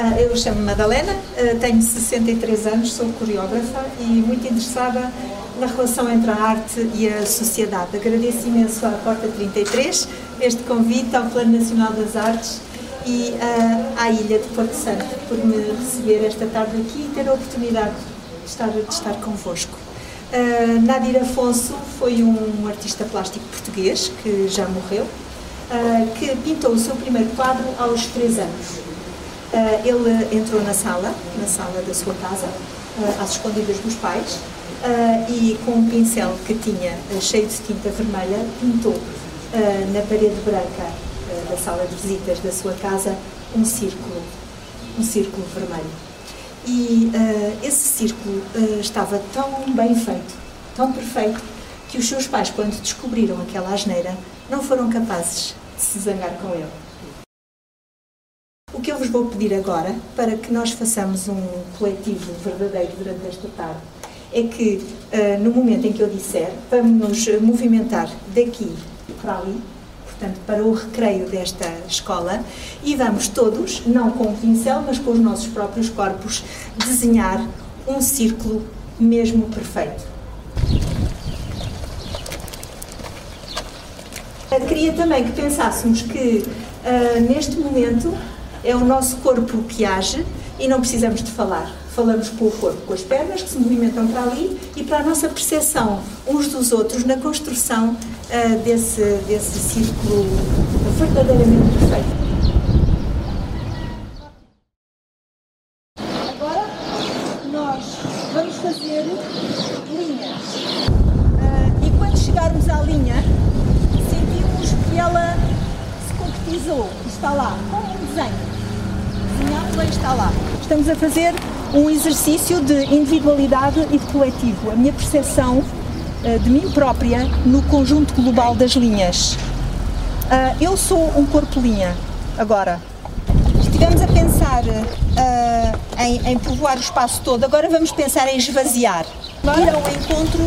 Uh, eu chamo-me Madalena, uh, tenho 63 anos, sou coreógrafa e muito interessada na relação entre a arte e a sociedade. Agradeço imenso à Porta 33 este convite ao Plano Nacional das Artes e uh, à Ilha de Porto Santo por me receber esta tarde aqui e ter a oportunidade de estar, de estar convosco. Nadir Afonso foi um artista plástico português que já morreu, que pintou o seu primeiro quadro aos 3 anos. Ele entrou na sala, na sala da sua casa, às escondidas dos pais, e com um pincel que tinha cheio de tinta vermelha, pintou na parede branca da sala de visitas da sua casa um círculo, um círculo vermelho. E esse círculo estava tão bem feito, tão perfeito, que os seus pais, quando descobriram aquela asneira, não foram capazes de se zangar com ele. O que eu vos vou pedir agora, para que nós façamos um coletivo verdadeiro durante esta tarde, é que, uh, no momento em que eu disser, vamos nos movimentar daqui para ali, portanto, para o recreio desta escola e vamos todos, não com o pincel, mas com os nossos próprios corpos, desenhar um círculo mesmo perfeito. Queria também que pensássemos que uh, neste momento é o nosso corpo que age e não precisamos de falar falamos com o corpo, com as pernas que se movimentam para ali e para a nossa percepção uns dos outros na construção uh, desse, desse círculo verdadeiramente perfeito. Agora nós vamos fazer linhas. Uh, e quando chegarmos à linha, sentimos que ela se concretizou, está lá, como um desenho. Desenhado, está lá. Estamos a fazer um exercício de individualidade e de coletivo, a minha percepção uh, de mim própria no conjunto global das linhas. Uh, eu sou um corpo linha, agora. Estivemos a pensar em, em, povoar o espaço todo, agora vamos pensar em esvaziar, ir ao encontro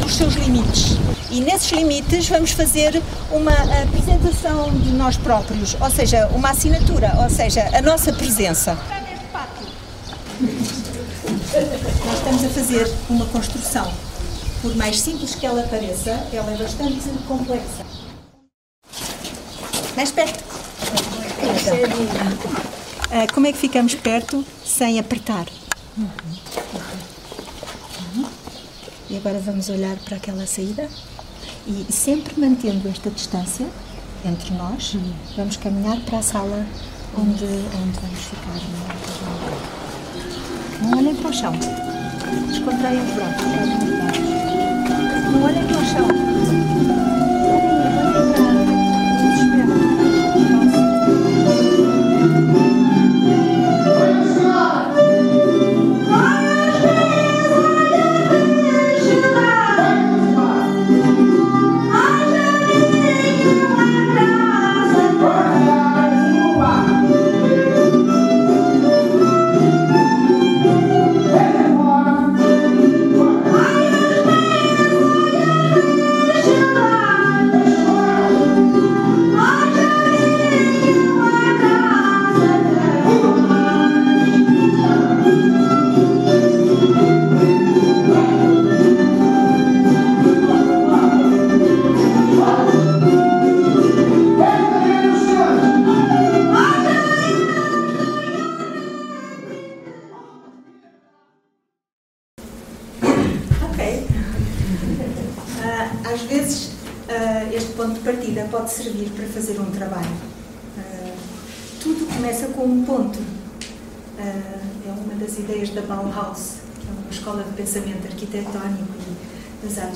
dos seus limites. E nesses limites vamos fazer uma apresentação de nós próprios, ou seja, uma assinatura, ou seja, a nossa presença. Nós estamos a fazer uma construção. Por mais simples que ela pareça, ela é bastante complexa. Mais perto. Ah, como é que ficamos perto sem apertar? E agora vamos olhar para aquela saída e sempre mantendo esta distância entre nós, vamos caminhar para a sala onde, onde vamos ficar. Não olhem para o chão. Descontraiam os braços. Não olhem para o chão.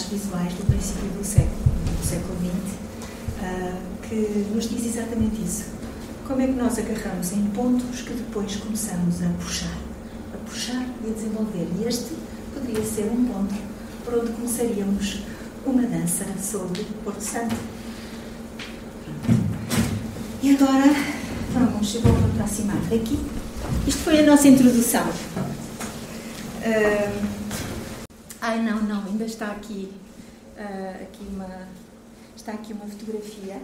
Visuais do princípio do século, do século XX, ah, que nos diz exatamente isso. Como é que nós agarramos em pontos que depois começamos a puxar, a puxar e a desenvolver. E este poderia ser um ponto por onde começaríamos uma dança sobre Porto Santo. E agora vamos, eu vou aproximar daqui. Isto foi a nossa introdução. Uh, Ai, não, não, ainda está aqui, uh, aqui uma, está aqui uma fotografia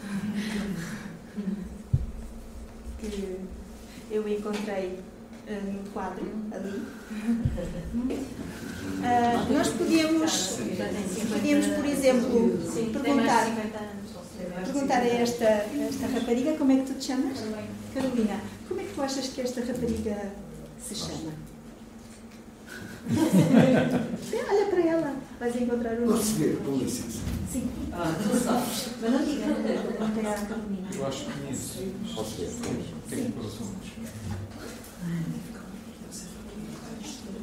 que, eu encontrei uh, no quadro ali. Uh, nós podíamos, podíamos, por exemplo, perguntar, perguntar a esta, esta rapariga como é que tu te chamas? Carolina, como é que tu achas que esta rapariga se chama? Olha para ela, vais encontrar o nome. Posso ver, com licença. Sim. Ah, tu sabes. Mas não diga, perguntei à Carolina. Eu acho que conheço. Posso ver? Sim.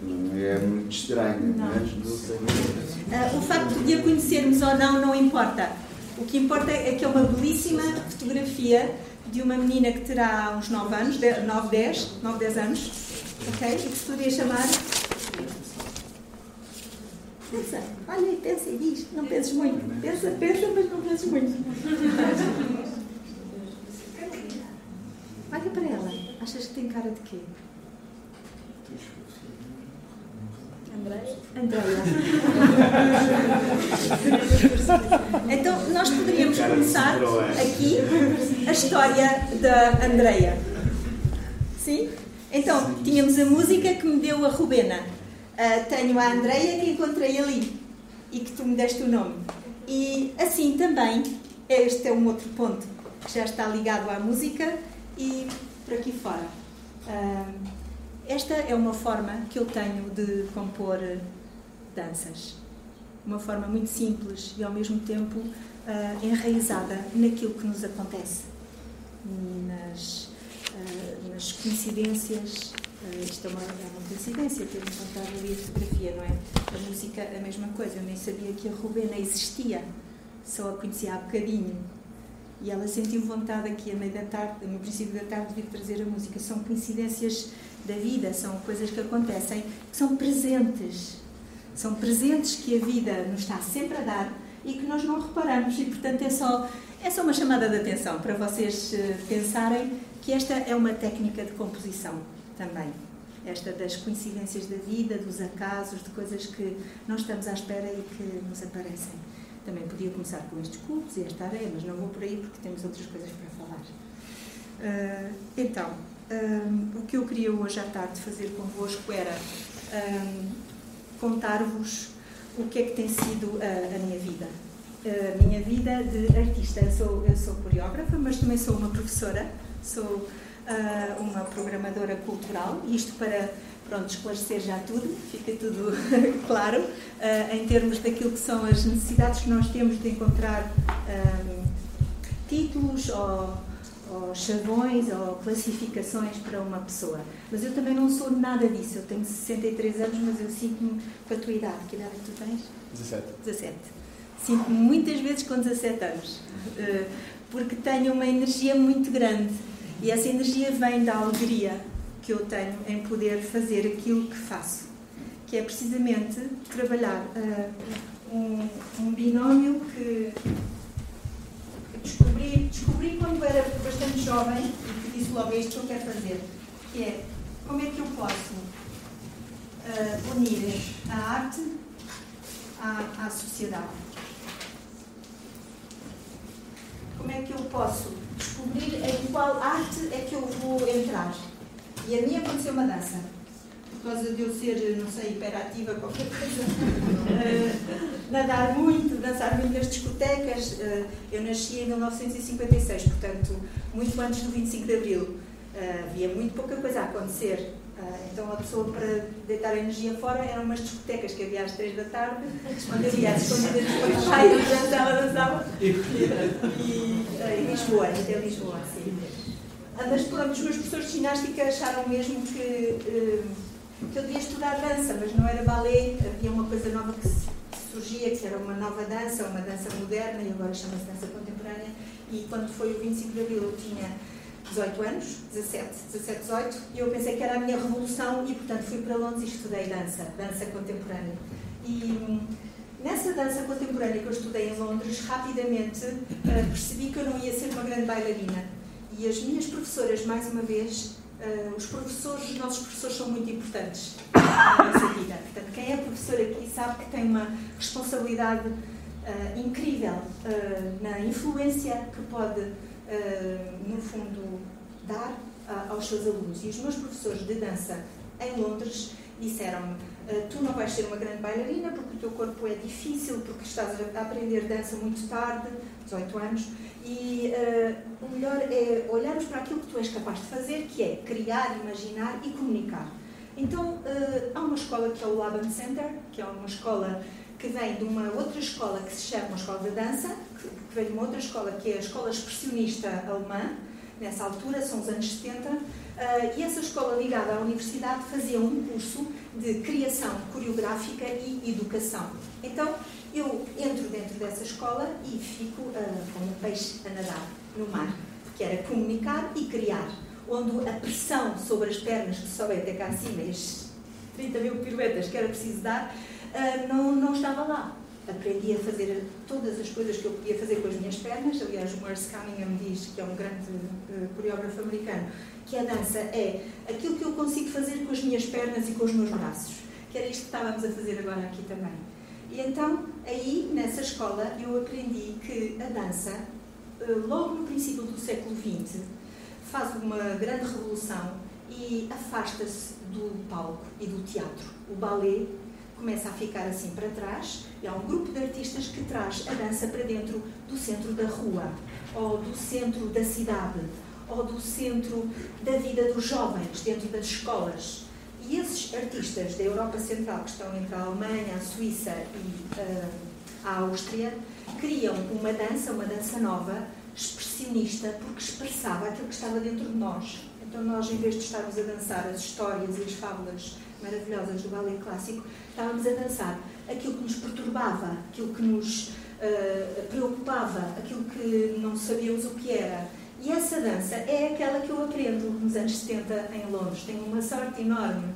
Não é muito estranho, não. mas não sei. Uh, o facto de a conhecermos ou não não importa. O que importa é que é uma belíssima fotografia de uma menina que terá uns 9 anos, 9, 10, 9, 10 anos, ok? E que se poderia chamar Pensa, olha e pensa e diz, não penses muito. Pensa, pensa, mas não penses muito. olha para ela, achas que tem cara de quê? Andréia? Andréia. então, nós poderíamos começar aqui a história da Andreia. Sim? Então, tínhamos a música que me deu a Rubena. Uh, tenho a Andreia que encontrei ali e que tu me deste o nome. E assim também, este é um outro ponto que já está ligado à música e por aqui fora. Uh, esta é uma forma que eu tenho de compor danças. Uma forma muito simples e ao mesmo tempo uh, enraizada naquilo que nos acontece, nas, nas coincidências isto é uma, é uma coincidência ter encontrado ali a fotografia, não é? A música, a mesma coisa. Eu nem sabia que a Rubena existia, só a conhecia há bocadinho. E ela sentiu vontade aqui, a meio da tarde, no princípio da tarde, de vir trazer a música. São coincidências da vida, são coisas que acontecem, que são presentes. São presentes que a vida nos está sempre a dar e que nós não reparamos. E, portanto, é só, é só uma chamada de atenção para vocês uh, pensarem que esta é uma técnica de composição também. Esta das coincidências da vida, dos acasos, de coisas que não estamos à espera e que nos aparecem. Também podia começar com estes cubos e esta areia, mas não vou por aí porque temos outras coisas para falar. Uh, então, um, o que eu queria hoje à tarde fazer convosco era um, contar-vos o que é que tem sido a, a minha vida. A minha vida de artista. Eu sou, eu sou coreógrafa, mas também sou uma professora. Sou uh, uma programadora cultural, isto para pronto, esclarecer já tudo, fica tudo claro, uh, em termos daquilo que são as necessidades que nós temos de encontrar um, títulos ou, ou chavões ou classificações para uma pessoa. Mas eu também não sou nada disso, eu tenho 63 anos, mas eu sinto-me com a tua idade. Que idade é que tu tens? 17. 17. Sinto-me muitas vezes com 17 anos, uh, porque tenho uma energia muito grande e essa energia vem da alegria que eu tenho em poder fazer aquilo que faço, que é precisamente trabalhar uh, um, um, binómio que descobri, descobri quando era bastante jovem e que disse logo é isto que eu quero fazer, que é como é que eu posso uh, unir a arte à, à sociedade. Como é que eu posso descobrir em qual arte é que eu vou entrar. E a minha aconteceu uma dança. Por causa de eu ser, não sei, hiperativa, qualquer coisa. uh, nadar muito, dançar muito nas discotecas. Uh, eu nasci em 1956, portanto, muito antes do 25 de Abril. Uh, havia muito pouca coisa a acontecer. Uh, então a pessoa para deitar a energia fora eram umas discotecas que havia às três da tarde, onde havia as escondidas de pai, dançava, dançava. E, uh, em Lisboa, até Lisboa, sim. Uh, mas pronto, os meus professores de ginástica acharam mesmo que, que eu devia estudar dança, mas não era balé, havia uma coisa nova que surgia, que era uma nova dança, uma dança moderna, e agora chama-se dança contemporânea. E quando foi o 25 de Abril eu tinha 18 anos, 17, 17, 18, e eu pensei que era a minha revolução e, portanto, fui para Londres e estudei dança, dança contemporânea. E hum, nessa dança contemporânea que eu estudei em Londres, rapidamente uh, percebi que eu não ia ser uma grande bailarina. E as minhas professoras, mais uma vez, uh, os professores, os nossos professores são muito importantes na nossa vida. Portanto, quem é professor aqui sabe que tem uma responsabilidade uh, incrível na influência que pode no fundo, dar uh, aos seus alunos. E os meus professores de dança em Londres disseram-me: uh, Tu não vais ser uma grande bailarina porque o teu corpo é difícil, porque estás a aprender dança muito tarde, 18 anos, e uh, o melhor é olharmos para aquilo que tu és capaz de fazer, que é criar, imaginar e comunicar. Então, há uma escola que é o Laban Center, que é uma escola que vem de uma outra escola que se chama escola de dança, que vem de uma outra escola que é a Escola Expressionista Alemã, nessa altura, são os anos 70, uh, e essa escola ligada à universidade fazia um curso de criação coreográfica e educação. Então, eu entro dentro dessa escola e fico uh, como um peixe a nadar no mar, que era comunicar e criar, onde a pressão sobre as pernas que sobem até cá acima, e as 30 mil piruetas que era preciso dar, uh, não, não estava lá aprendi a fazer todas as coisas que eu podia fazer com as minhas pernas. Aliás, o Merce Cunningham diz, que é um grande uh, coreógrafo americano, que a dança é aquilo que eu consigo fazer com as minhas pernas e com os meus braços. Que era isto que estávamos a fazer agora aqui também. E então, aí, nessa escola, eu aprendi que a dança, uh, logo no princípio do século XX, faz uma grande revolução e afasta-se do palco e do teatro. O ballet começa a ficar assim para trás e há um grupo de artistas que traz a dança para dentro do centro da rua, ou do centro da cidade, ou do centro da vida dos jovens, dentro das escolas. E esses artistas da Europa Central, que estão entre a Alemanha, a Suíça e uh, a Áustria, criam uma dança, uma dança nova, expressionista, porque expressava aquilo que estava dentro de nós. Então, nós, em vez de estarmos a dançar as histórias e as fábulas maravilhosas do ballet clássico, estávamos a dançar aquilo que nos perturbava, aquilo que nos uh, preocupava, aquilo que não sabíamos o que era. E essa dança é aquela que eu aprendo nos anos 70 em Londres. Tenho uma sorte enorme.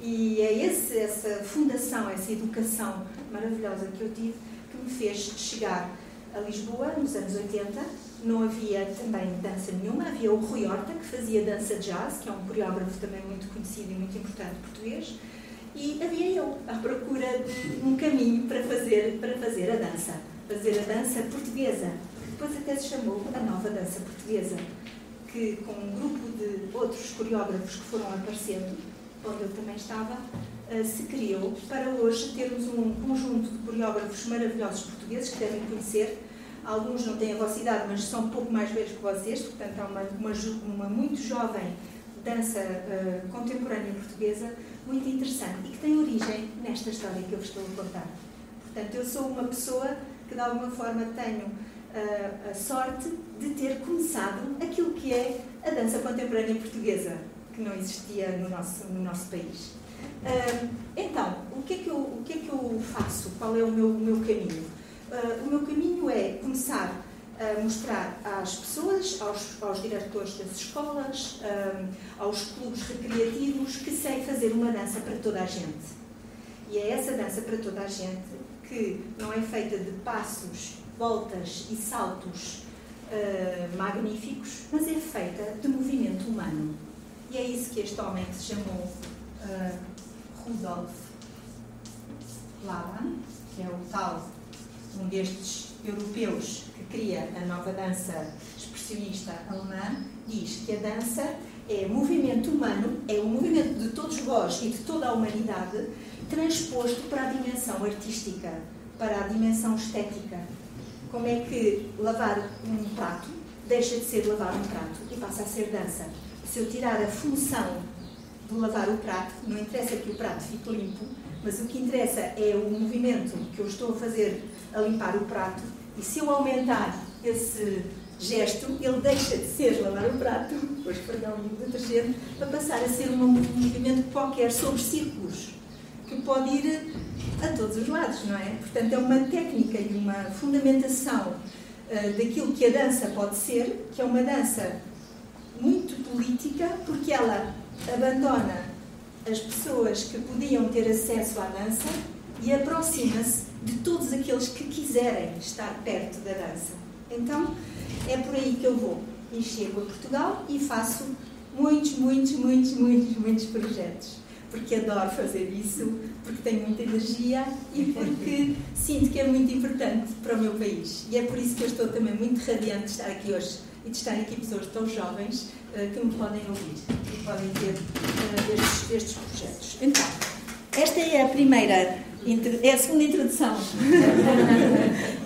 E é esse, essa fundação, essa educação maravilhosa que eu tive que me fez chegar a Lisboa nos anos 80. Não havia também dança nenhuma, havia o Rui Horta, que fazia dança jazz, que é um coreógrafo também muito conhecido e muito importante português e havia eu à procura de um caminho para fazer, para fazer a dança, fazer a dança portuguesa. Depois até se chamou a nova dança portuguesa, que com um grupo de outros coreógrafos que foram aparecendo, onde eu também estava, eh, se criou para hoje termos um conjunto de coreógrafos maravilhosos portugueses que devem conhecer. Alguns não têm a vossa idade, mas são um pouco mais velhos que vocês, portanto há uma, uma, uma muito jovem dança uh, contemporânea portuguesa muito interessante e que tem origem nesta história que eu vos estou a contar. Portanto, eu sou uma pessoa que de alguma forma tenho uh, a sorte de ter começado aquilo que é a dança contemporânea portuguesa, que não existia no nosso, no nosso país. Uh, então, o que, é que eu, o que é que eu faço? Qual é o meu, o meu caminho? Uh, o meu caminho é começar a mostrar às pessoas, aos, aos diretores das escolas, um, aos clubes recreativos, que sei fazer uma dança para toda a gente. E é essa dança para toda a gente que não é feita de passos, voltas e saltos uh, magníficos, mas é feita de movimento humano. E é isso que este homem que se chamou uh, Rudolf Laban, que é o tal, um destes europeus cria a nova dança expressionista alemã, diz que a dança é movimento humano, é o movimento de todos vós e de toda a humanidade transposto para a dimensão artística, para a dimensão estética. Como é que lavar um prato deixa de ser lavar um prato e passa a ser dança? Se eu tirar a função de lavar o prato, não interessa que o prato fique limpo, mas o que interessa é o movimento que eu estou a fazer a limpar o prato e se eu aumentar esse gesto, ele deixa de ser lavar o prato, depois perdão e o detergente, para passar a ser um movimento qualquer sobre círculos, que pode ir a todos os lados, não é? Portanto, é uma técnica e uma fundamentação uh, daquilo que a dança pode ser, que é uma dança muito política, porque ela abandona as pessoas que podiam ter acesso à dança e aproxima-se de todos aqueles que quiserem estar perto da dança. Então, é por aí que eu vou. E chego a Portugal e faço muitos, muitos, muitos, muitos, muitos projetos. Porque adoro fazer isso, porque tenho muita energia e porque sinto que é muito importante para o meu país. E é por isso que eu estou também muito radiante de estar aqui hoje e de estar aqui pessoas tão jovens que me podem ouvir e podem ver estes, estes projetos. Então, esta é a primeira, é a segunda introdução.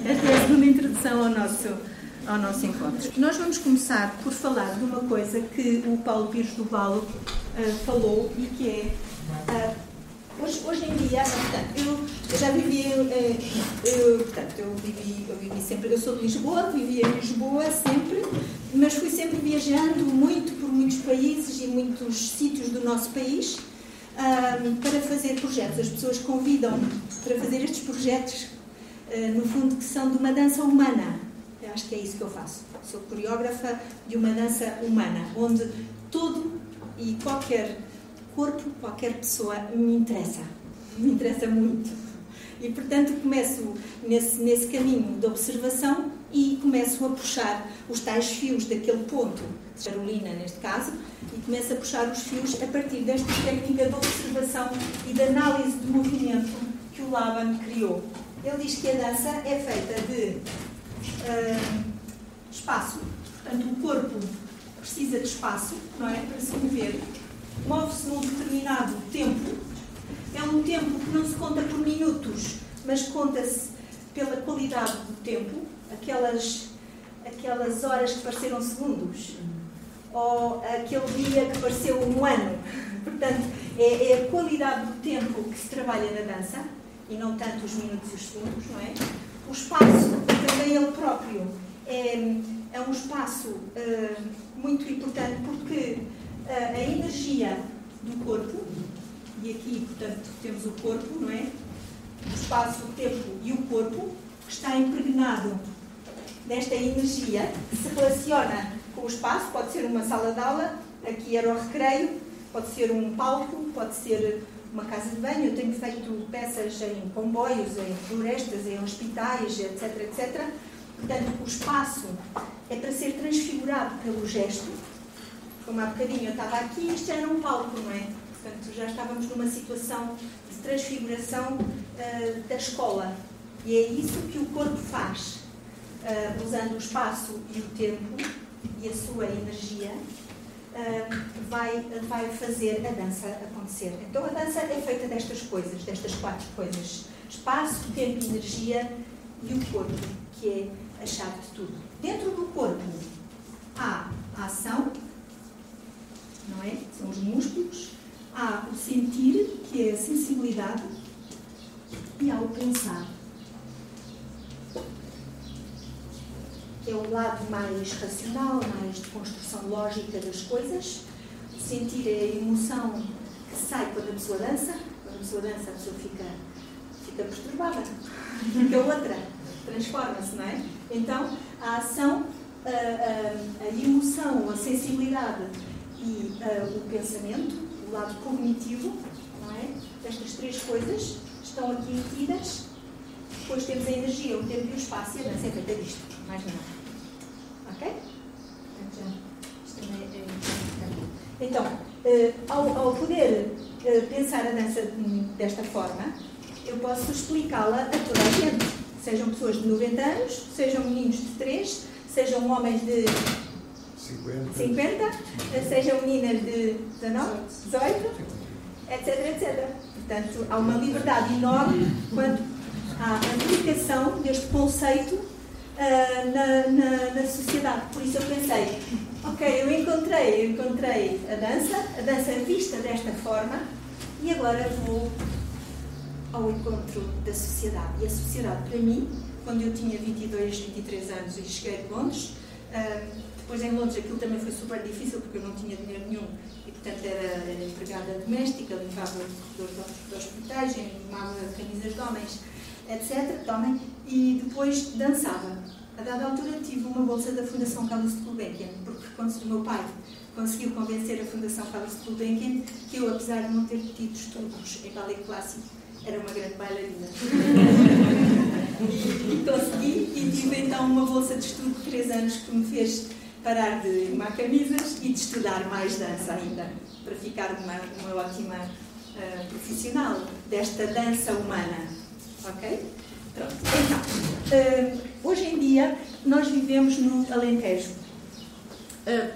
esta é a segunda introdução ao nosso, ao nosso encontro. Nós vamos começar por falar de uma coisa que o Paulo Pires do Valo uh, falou e que é. Uh, Hoje, hoje em dia, eu, já vivi, uh, eu, portanto, eu vivi, eu vivi sempre, eu sou de Lisboa, vivi em Lisboa sempre, mas fui sempre viajando muito por muitos países e muitos sítios do nosso país um, para fazer projetos. As pessoas convidam para fazer estes projetos, uh, no fundo, que são de uma dança humana. Eu acho que é isso que eu faço. Sou coreógrafa de uma dança humana, onde todo e qualquer corpo, qualquer pessoa me interessa. Me interessa muito. E, portanto, começo nesse, nesse caminho de observação e começo a puxar os tais fios daquele ponto, Carolina neste caso, e começo a puxar os fios a partir desta técnica de observação e de análise do movimento que o Laban criou. Ele diz que a dança é feita de uh, espaço, portanto, o corpo precisa de espaço, não é? Para se mover, move-se num determinado tempo. É um tempo que não se conta por minutos, mas conta-se pela qualidade do tempo, aquelas, aquelas horas que pareceram segundos, ou aquele dia que pareceu um ano. Portanto, é, é, a qualidade do tempo que se trabalha na dança, e não tanto os minutos e os segundos, não é? O espaço, também ele próprio, é, é um espaço uh, muito importante porque uh, a energia do corpo, e aqui, portanto, temos o corpo, não é? O espaço, o tempo e o corpo, que está impregnado desta energia que se relaciona com o espaço, pode ser uma sala de aula, aqui era o recreio, pode ser um palco, pode ser uma casa de banho. Eu tenho feito peças em comboios, em florestas, em hospitais, etc, etc. Portanto, o espaço é para ser transfigurado pelo gesto. Como há bocadinho eu estava aqui, isto era um palco, não é? Portanto, já estávamos numa situação de transfiguração uh, da escola. E é isso que o corpo faz, uh, usando o espaço e o tempo e a sua energia, uh, vai, vai fazer a dança acontecer. Então, a dança é feita destas coisas, destas quatro coisas: espaço, tempo, energia e o corpo, que é a chave de tudo. Dentro do corpo há a ação, não é? São os músculos, há o sentir, que é a sensibilidade, e há o pensar. É o lado mais racional, mais de construção lógica das coisas. Sentir a emoção que sai quando a pessoa dança. Quando a pessoa dança, a pessoa fica, fica perturbada. Fica outra. Transforma-se, não é? Então, a ação, a, a, a emoção, a sensibilidade e a, o pensamento, o lado cognitivo, não é? Estas três coisas estão aqui metidas. Depois temos a energia, o tempo e o espaço e a dança é feita disto, mais nada. Ok? Então, uh, ao, ao, poder uh, pensar a dança desta forma, eu posso explicá-la a toda a gente. Sejam pessoas de 90 anos, sejam meninos de 3, sejam homens de 50, 50 sejam meninas de 19, 18, etc, etc. Portanto, há uma liberdade enorme quanto à aplicação deste conceito uh, na, na, na, sociedade. Por isso eu pensei, ok, eu encontrei, eu encontrei a dança, a dança vista desta forma, e agora vou ao encontro da sociedade. E a sociedade, para mim, quando eu tinha 22, 23 anos e cheguei de Londres, uh, depois em Londres aquilo também foi super difícil porque eu não tinha dinheiro nenhum e portanto era, empregada doméstica, limpava corredores de hospitais, limpava camisas de homens etc. Tomem, e depois dançava. A dada altura tive uma bolsa da Fundação Carlos de Gulbenkian, porque o meu pai conseguiu convencer a Fundação Carlos de Gulbenkian que eu, apesar de não ter tido estudos em ballet clássico, era uma grande bailarina. e, consegui, e tive então uma bolsa de estudo de 3 anos que me fez parar de arrumar camisas e de estudar mais dança ainda, para ficar uma, uma ótima uh, profissional desta dança humana. Ok? Pronto. Então, uh, hoje em dia nós vivemos no Alentejo.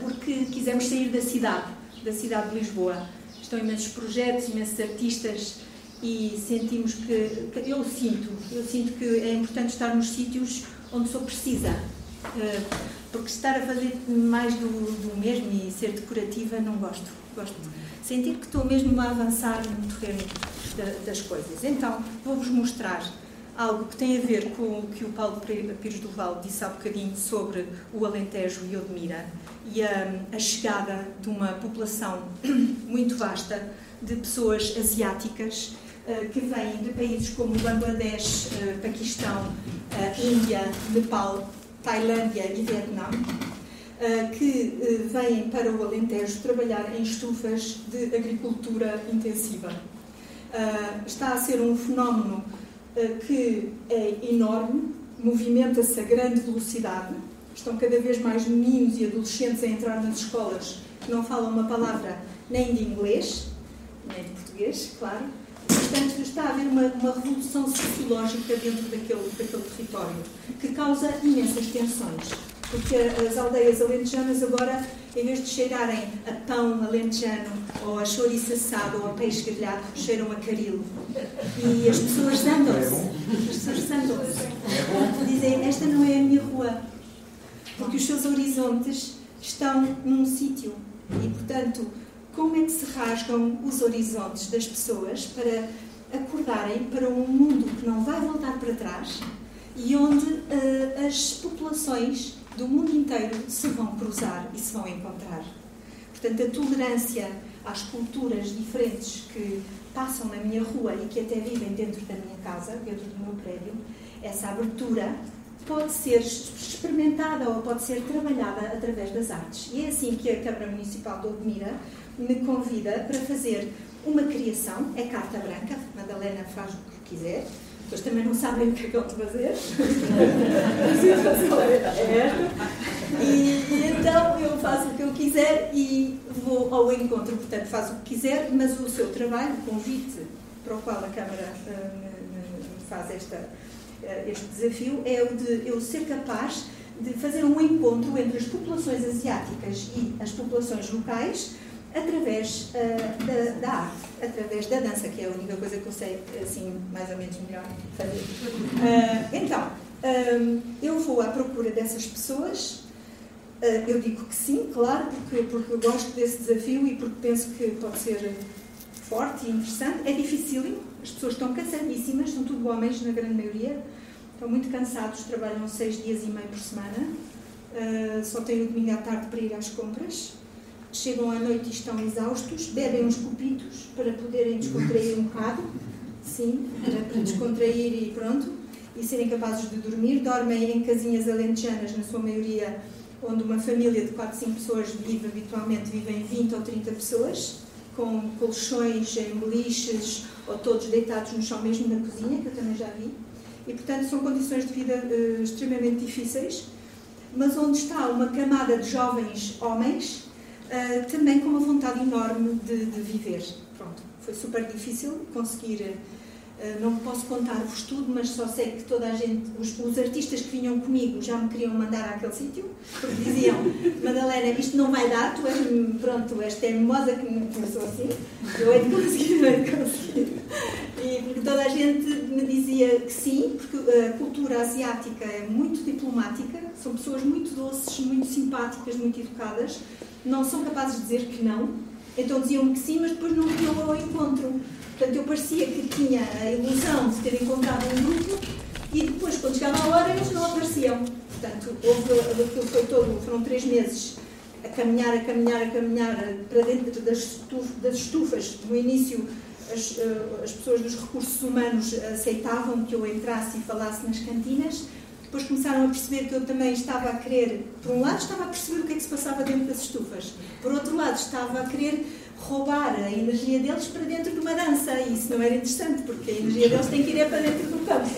porque quisemos sair da cidade, da cidade de Lisboa. Estão imensos projetos, imensos artistas e sentimos que, que, eu sinto, eu sinto que é importante estar nos sítios onde sou precisa. Porque estar a fazer mais do, do mesmo e ser decorativa não gosto. Gosto de sentir que estou mesmo a avançar no terreno das coisas. Então, vou-vos mostrar algo que tem a ver com o que o Paulo Pires do Val disse há bocadinho sobre o Alentejo e Odmira e a, a chegada de uma população muito vasta de pessoas asiáticas uh, que vêm de países como Bangladesh, uh, Paquistão, uh, Índia, Nepal, Tailândia e Vietnã, que vêm para o Alentejo trabalhar em estufas de agricultura intensiva. Está a ser um fenómeno que é enorme, movimenta-se a grande velocidade. Estão cada vez mais meninos e adolescentes a entrar nas escolas que não falam uma palavra nem de inglês, nem de português, claro. Portanto, está a haver uma, uma revolução sociológica dentro daquele, daquele território que causa imensas tensões. Porque as aldeias alentejanas agora, em vez de cheirarem a pão alentejano, ou a chouriço assado, ou a peixe grelhado, cheiram a caril. E as pessoas zangam-se. As pessoas zangam-se. Dizem, esta não é a minha rua. Porque os seus horizontes estão num sítio. E, portanto, como é que se rasgam os horizontes das pessoas para acordarem para um mundo que não vai voltar para trás e onde uh, as populações do mundo inteiro se vão cruzar e se vão encontrar. Portanto, a tolerância às culturas diferentes que passam na minha rua e que até vivem dentro da minha casa, dentro do meu prédio, essa abertura pode ser experimentada ou pode ser trabalhada através das artes. E é assim que a Câmara Municipal de Odmira me convida para fazer uma criação, é carta branca, Madalena faz o que quiser, depois também não sabem o que é que eu vou fazer. e, e então eu faço o que eu quiser e vou ao encontro, portanto faço o que quiser, mas o seu trabalho, o convite para o qual a Câmara uh, me faz esta, uh, este desafio é o de eu ser capaz de fazer um encontro entre as populações asiáticas e as populações locais através uh, da, da, arte, através da dança, que é a única coisa que eu sei, assim, mais ou menos melhor fazer. Uh, então, um, eu vou à procura dessas pessoas. Uh, eu digo que sim, claro, porque, porque eu gosto desse desafio e porque penso que pode ser forte e interessante. É difícil, as pessoas estão cansadíssimas, são tudo homens na grande maioria, estão muito cansados, trabalham seis dias e meio por semana, só têm o domingo à tarde para ir às compras chegam à noite e estão exaustos, bebem uns copitos para poderem descontrair um bocado, sim, para, descontrair e pronto, e serem capazes de dormir. Dormem em casinhas alentejanas, na sua maioria, onde uma família de 4, 5 pessoas vive habitualmente, vivem 20 ou 30 pessoas, com colchões em beliches ou todos deitados no chão, mesmo na cozinha, que eu também já vi. E, portanto, são condições de vida uh, extremamente difíceis, mas onde está uma camada de jovens homens uh, também com uma vontade enorme de, de, viver. Pronto, foi super difícil conseguir. Uh, não posso contar-vos tudo, mas só sei que toda a gente, os, os, artistas que vinham comigo já me queriam mandar àquele sítio, porque diziam: Madalena, isto não vai dar, tu és, pronto, és teimosa que começou assim, eu hei de conseguir, eu hei de conseguir. E porque toda a gente me dizia que sim, porque a cultura asiática é muito diplomática, são pessoas muito doces, muito simpáticas, muito educadas, não são capazes de dizer que não, então diziam que sim, mas depois não iam ao encontro. Portanto, eu parecia que tinha a ilusão de ter encontrado um grupo e depois, quando chegava a hora, eles não apareciam. Portanto, houve, aquilo foi todo, foram três meses a caminhar, a caminhar, a caminhar para dentro das, estufas. Das estufas. No início, as, eh, as pessoas dos recursos humanos aceitavam que eu entrasse e falasse nas cantinas, depois começaram a perceber que eu também estava a querer, por um lado, estava a perceber o que é que se passava dentro das estufas, por outro lado, estava a querer roubar a energia deles para dentro de uma dança. E isso não era interessante, porque a energia deles tem que ir para dentro do campo,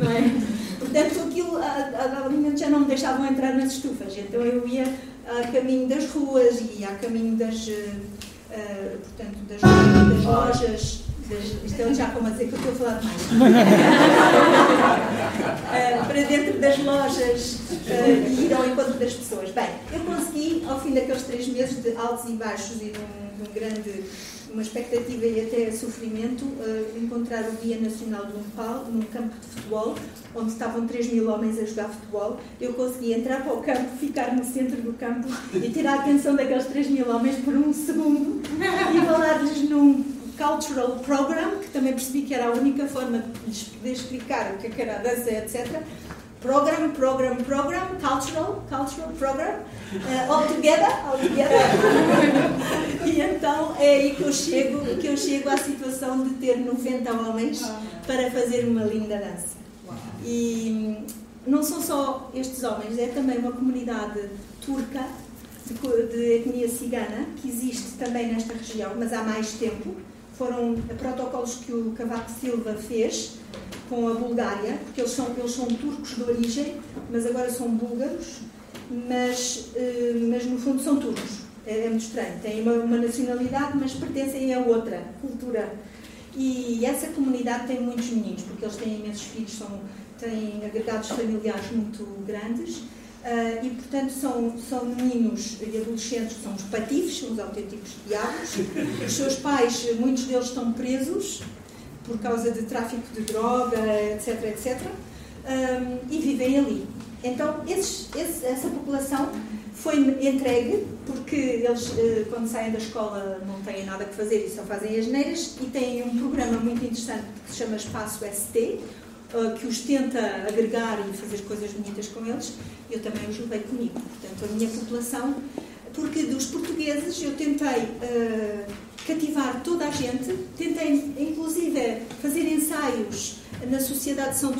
não é? Portanto, aquilo, a, a, a, já não me deixavam entrar nas estufas. Então eu ia a caminho das ruas e a caminho das, uh, portanto, das, das lojas isto é já como a dizer que eu estou a falar demais. uh, para dentro das lojas uh, e ir ao encontro das pessoas. Bem, eu consegui, ao fim daqueles três meses de altos e baixos e de um, de um grande uma expectativa e até sofrimento, uh, encontrar o Dia Nacional do Nepal num campo de futebol, onde estavam 3 mil homens a jogar futebol. Eu consegui entrar para o campo, ficar no centro do campo e tirar a atenção daqueles 3 mil homens por um segundo e falar-lhes num cultural program, que também percebi que era a única forma de lhes poder explicar o é que era a dança, etc program, program, program, cultural, cultural program, uh, all together, all together. e então é aí que eu chego, que eu chego à situação de ter 90 homens para fazer uma linda dança. E não são só estes homens, é também uma comunidade turca de, de etnia cigana que existe também nesta região, mas há mais tempo. Foram protocolos que o Cavaco Silva fez com a Bulgária, porque eles são, eles são turcos de origem, mas agora são búlgaros, mas, eh, mas no fundo são turcos. É, é muito estranho. Têm uma, uma, nacionalidade, mas pertencem a outra cultura. E essa comunidade tem muitos meninos, porque eles têm imensos filhos, são, têm agregados familiares muito grandes. Uh, e, portanto, são, são meninos e adolescentes que são os patifes, são os autênticos diabos. Os seus pais, muitos deles estão presos, por causa de tráfico de droga, etc, etc, um, e vivem ali. Então, esses, esse, essa população foi entregue, porque eles, eh, quando saem da escola, não têm nada que fazer e só fazem as neiras, e têm um programa muito interessante que se chama Espaço ST, eh, que os tenta agregar e fazer coisas bonitas com eles. Eu também os levei comigo. Portanto, a minha população, porque dos portugueses eu tentei. Uh, cativar toda a gente. Tentei, inclusive, fazer ensaios na Sociedade São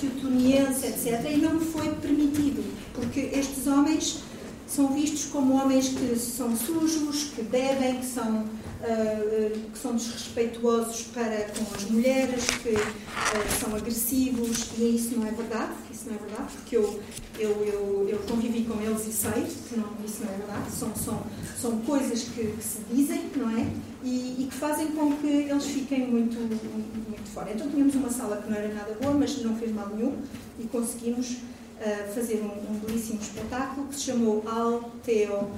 Teutoniense, etc., e não me foi permitido, porque estes homens são vistos como homens que são sujos, que bebem, que são, que são desrespeituosos para com as mulheres, que uh, são agressivos, e isso não é verdade, isso não é verdade, porque eu, eu, eu, eu convivi com eles e sei que não, isso não é verdade, são, são, são coisas que, que se dizem, não é? E, e, que fazem com que eles fiquem muito, muito, fora. Então tínhamos uma sala que não era nada boa, mas não fez mal nenhum, e conseguimos fazer um, um, belíssimo espetáculo que se chamou Al Teo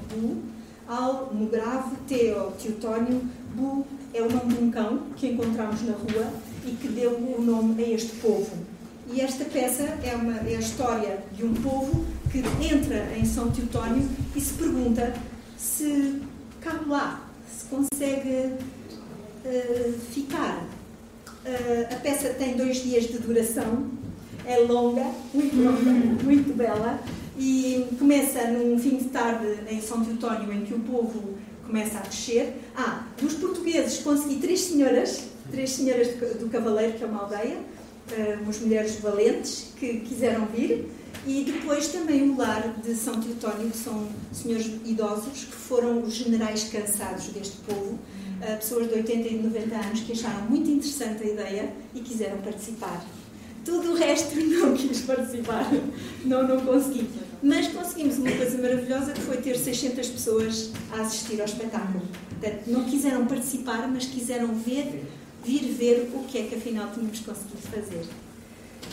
Al no grave, Teo Teutónio, Bu é o nome de um cão que encontramos na rua e que deu o nome a este povo. E esta peça é, uma, é a história de um povo que entra em São Teutónio e se pergunta se cabe lá, se consegue uh, ficar. Uh, a peça tem dois dias de duração, é longa, muito longa, muito bela, e começa num fim de tarde em São Teutónio, em que o povo começa a descer. Ah, dos portugueses consegui três senhoras, três senhoras do Cavaleiro, que é uma aldeia, eh, umas mulheres valentes que quiseram vir, e depois também o lar de São Teutónio, que são senhores idosos, que foram os generais cansados deste povo, eh, pessoas de 80 e 90 anos que acharam muito interessante a ideia e quiseram participar. Tudo o resto não quis participar, não, não consegui. Mas conseguimos uma coisa maravilhosa que foi ter 600 pessoas a assistir ao espetáculo. Portanto, não quiseram participar, mas quiseram ver, vir ver o que é que afinal tínhamos conseguido fazer.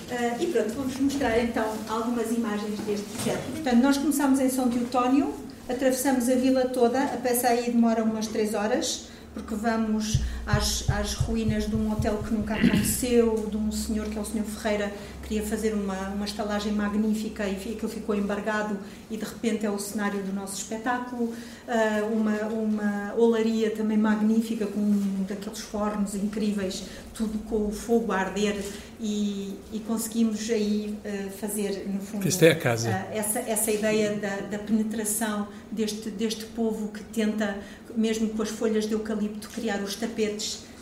Uh, e pronto, vamos mostrar então algumas imagens deste projeto. Portanto, nós começamos em São Teutónio, atravessamos a vila toda, a peça aí demora umas 3 horas porque vamos às, às ruínas de um hotel que nunca aconteceu, de um senhor que é o senhor Ferreira, queria fazer uma, uma estalagem magnífica e aquilo ficou embargado e de repente é o cenário do nosso espetáculo. Uh, uma, uma olaria também magnífica com um daqueles fornos incríveis, tudo com o fogo a arder e, e conseguimos aí uh, fazer, no fundo, Esta é a casa. Uh, essa, essa ideia da, da penetração deste, deste povo que tenta, mesmo com as folhas de eucalipto, criar os tapetes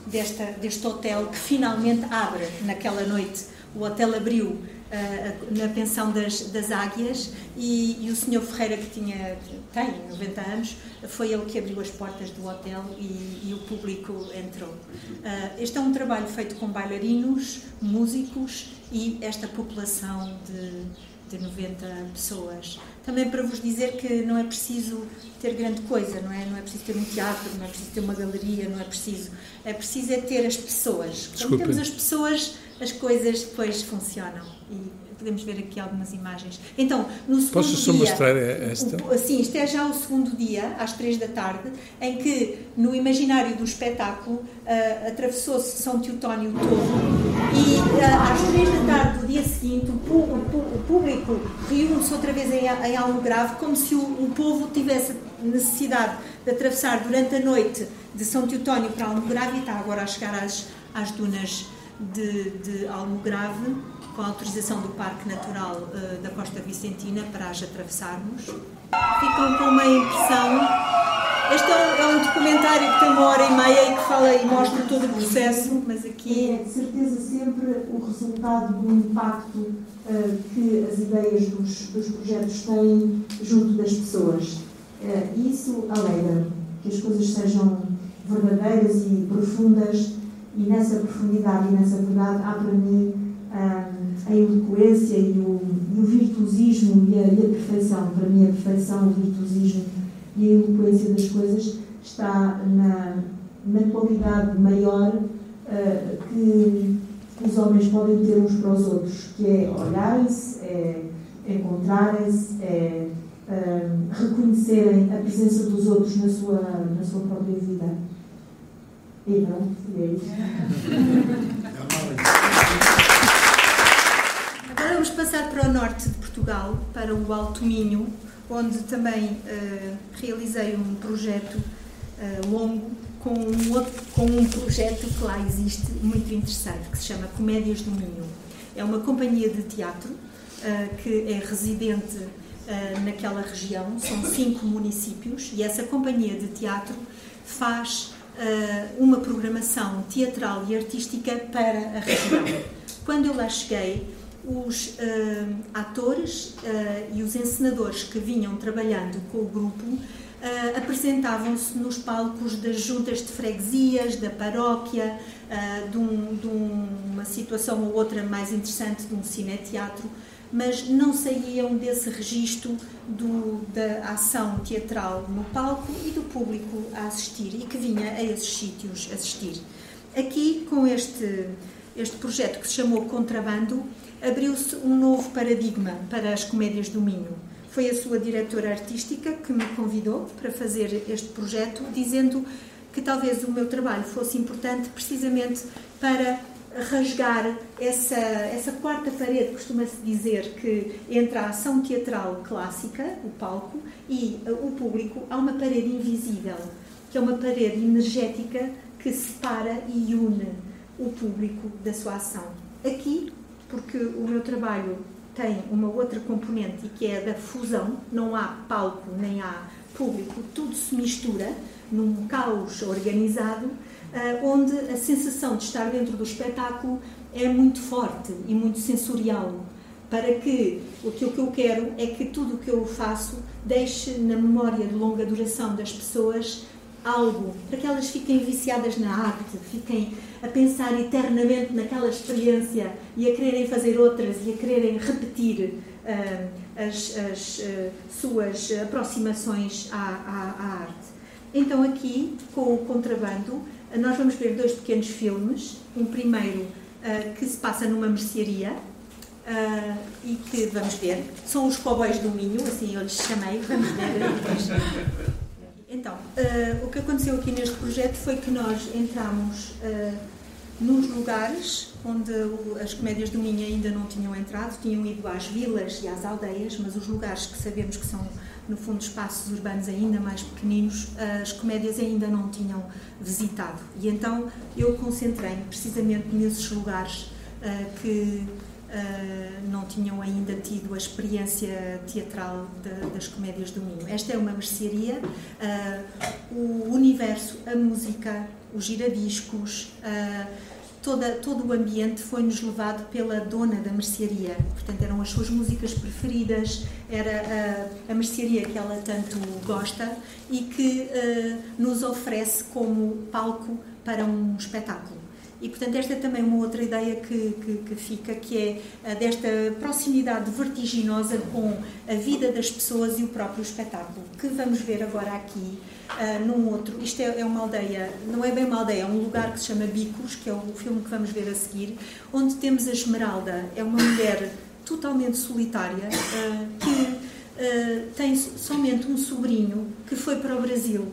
desta, deste hotel que finalmente abre naquela noite o hotel abriu uh, na pensão das, das águias e, e, o senhor Ferreira, que tinha, tem 90 anos, foi ele que abriu as portas do hotel e, e o público entrou. Uh, este é um trabalho feito com bailarinos, músicos e esta população de de 90 pessoas. Também para vos dizer que não é preciso ter grande coisa, não é? Não é preciso ter um teatro, não é preciso ter uma galeria, não é preciso. É preciso é ter as pessoas. Quando temos as pessoas, as coisas depois funcionam. E podemos ver aqui algumas imagens. Então, no segundo Posso só dia, mostrar esta? O, sim, isto é já o segundo dia, às três da tarde, em que no imaginário do espetáculo uh, atravessou-se São Teutónio todo e uh, às três da tarde do dia seguinte o, o, o público reúne-se outra vez em, em Almograve como se o, o povo tivesse necessidade de atravessar durante a noite de São Teutónio para Almograve e está agora a chegar às, às dunas de, de Almograve com a autorização do Parque Natural uh, da Costa Vicentina para as atravessarmos. Ficam com uma impressão. Este é um, é um, documentário que tem uma hora e meia e que fala e mostra todo o processo, mas aqui. É de certeza sempre o resultado do impacto uh, que as ideias dos, dos, projetos têm junto das pessoas. Uh, isso alegra que as coisas sejam verdadeiras e profundas, e nessa profundidade e nessa verdade há para mim a eloquência e o, e o virtuosismo e a, e a, perfeição. Para mim, a perfeição, o virtuosismo e a eloquência das coisas está na, na qualidade maior uh, que, os homens podem ter uns para os outros, que é olharem-se, é encontrarem-se, é uh, reconhecerem a presença dos outros na sua, na sua própria vida. E não, é isso. Para o norte de Portugal, para o Alto Minho, onde também uh, realizei um projeto uh, longo com um, outro, com um projeto que lá existe muito interessante, que se chama Comédias do Minho. É uma companhia de teatro uh, que é residente naquela região, são cinco municípios, e essa companhia de teatro faz uma programação teatral e artística para a região. Quando eu lá cheguei, os uh, atores uh, e os encenadores que vinham trabalhando com o grupo uh, apresentavam-se nos palcos das juntas de freguesias, da paróquia, de, um, de, uma situação ou outra mais interessante de um cineteatro, mas não saíam desse registro do, da ação teatral no palco e do público a assistir e que vinha a esses sítios assistir. Aqui, com este, este projeto que se chamou Contrabando, abriu-se um novo paradigma para as comédias do Minho. Foi a sua diretora artística que me convidou para fazer este projeto, dizendo que talvez o meu trabalho fosse importante precisamente para rasgar essa, essa quarta parede, costuma-se dizer que entre a ação teatral clássica, o palco, e o público, há uma parede invisível, que é uma parede energética que separa e une o público da sua ação. Aqui porque o meu trabalho tem uma outra componente que é da fusão, não há palco nem há público, tudo se mistura num caos organizado, eh, onde a sensação de estar dentro do espetáculo é muito forte e muito sensorial, para que aquilo que eu quero é que tudo o que eu faço deixe na memória de longa duração das pessoas algo, para que elas fiquem viciadas na arte, fiquem a pensar eternamente naquela experiência e a quererem fazer outras e a quererem repetir uh, as, as uh, suas aproximações à, à, à, arte. Então, aqui, com o contrabando, nós vamos ver dois pequenos filmes. Um primeiro uh, que se passa numa mercearia. e que vamos ver, são os cowboys do Minho, assim eu lhes chamei, vamos ver. Então, uh, o que aconteceu aqui neste projeto foi que nós entramos uh, nos lugares onde as comédias do Minho ainda não tinham entrado, tinham ido às vilas e às aldeias, mas os lugares que sabemos que são, no fundo, espaços urbanos ainda mais pequeninos, as comédias ainda não tinham visitado. E então eu concentrei-me precisamente nesses lugares uh, que Uh, não tinham ainda tido a experiência teatral de, das comédias do Minho. Esta é uma mercearia, uh, o universo, a música, os giradiscos, uh, toda, todo o ambiente foi-nos levado pela dona da mercearia. Portanto, eram as suas músicas preferidas, era a mercearia que ela tanto gosta e que nos oferece como palco para um espetáculo. E, portanto, esta é também uma outra ideia que, que, que fica, que é desta proximidade vertiginosa com a vida das pessoas e o próprio espetáculo, que vamos ver agora aqui, uh, num outro. Isto é, é, uma aldeia, não é bem uma aldeia, é um lugar que se chama Bicos, que é o filme que vamos ver a seguir, onde temos a Esmeralda, é uma mulher totalmente solitária, uh, que uh, tem somente um sobrinho que foi para o Brasil.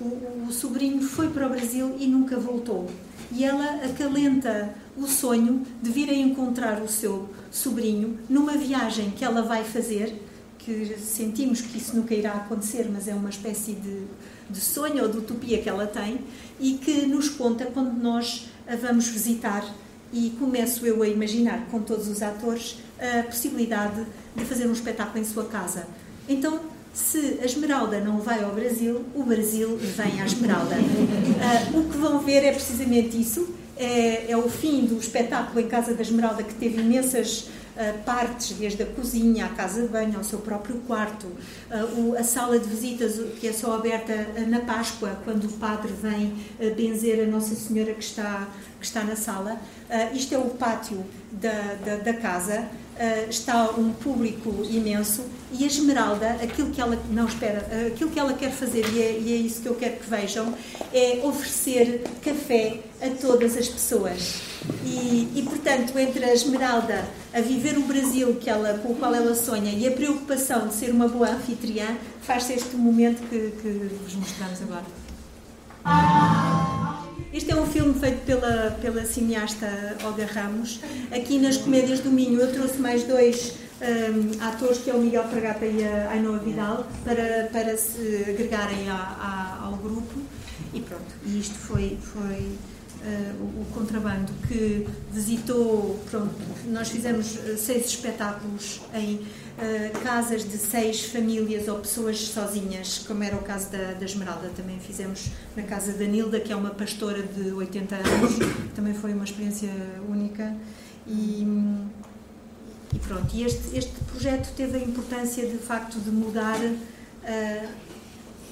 O, o sobrinho foi para o Brasil e nunca voltou e ela acalenta o sonho de vir a encontrar o seu sobrinho numa viagem que ela vai fazer, que sentimos que isso nunca irá acontecer, mas é uma espécie de, de sonho ou de utopia que ela tem e que nos conta quando nós a vamos visitar e começo eu a imaginar com todos os atores a possibilidade de fazer um espetáculo em sua casa. Então, se a Esmeralda não vai ao Brasil, o Brasil vem à Esmeralda. Uh, o que vão ver é precisamente isso. É, é, o fim do espetáculo em Casa da Esmeralda, que teve imensas uh, partes, desde a cozinha, à casa de banho, ao seu próprio quarto, uh, o, a sala de visitas, que é só aberta na Páscoa, quando o padre vem benzer a Nossa Senhora que está, que está na sala. isto é o pátio da, da, da casa uh, está um público imenso e a Esmeralda, aquilo que ela não espera, uh, aquilo que ela quer fazer e é, e é, isso que eu quero que vejam, é oferecer café a todas as pessoas. E, e portanto, entre a Esmeralda a viver o Brasil que ela, com o qual ela sonha e a preocupação de ser uma boa anfitriã, faz-se este momento que, que vos mostramos agora. Este é um filme feito pela, pela cineasta Olga Ramos. Aqui nas Comédias do Minho eu trouxe mais dois um, atores, que é o Miguel Fragata e a Ainhoa Vidal, para, para se agregarem a, a, ao grupo. E pronto, e isto foi, foi uh, o, o, contrabando que visitou, pronto, nós fizemos uh, seis espetáculos em uh, casas de seis famílias ou pessoas sozinhas, como era o caso da, da, Esmeralda. Também fizemos na casa da Nilda, que é uma pastora de 80 anos, também foi uma experiência única. E, e pronto, e este, este projeto teve a importância de facto de mudar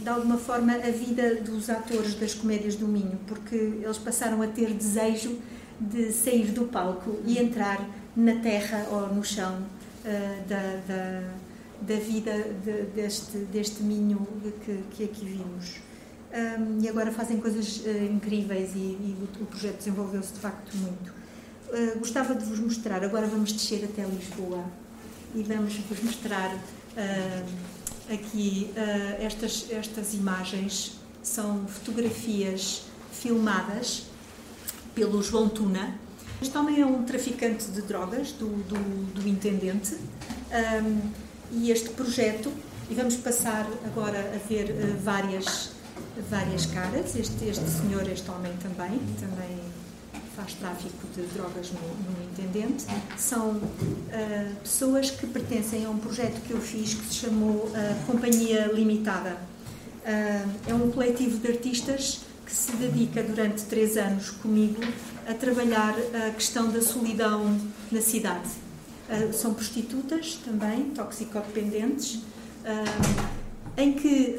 de alguma forma a vida dos atores das comédias do Minho, porque eles passaram a ter desejo de sair do palco e entrar na terra ou no chão uh, da, da, da, vida de, deste, deste Minho que, que aqui vimos. Um, e agora fazem coisas uh, incríveis e, e o, projeto desenvolveu-se de facto muito. Uh, gostava de vos mostrar, agora vamos descer até Lisboa e vamos vos mostrar aqui estas, estas imagens são fotografias filmadas pelo João Tuna. Este homem é um traficante de drogas do, do, do intendente. Um, e este projeto, e vamos passar agora a ver uh, várias, várias caras, este, este senhor, este homem também, também faz tráfico de drogas no, no Intendente, são uh, pessoas que pertencem a um projeto que eu fiz que se chamou uh, Companhia Limitada. É um coletivo de artistas que se dedica durante três anos comigo a trabalhar a questão da solidão na cidade. são prostitutas também, toxicodependentes, em que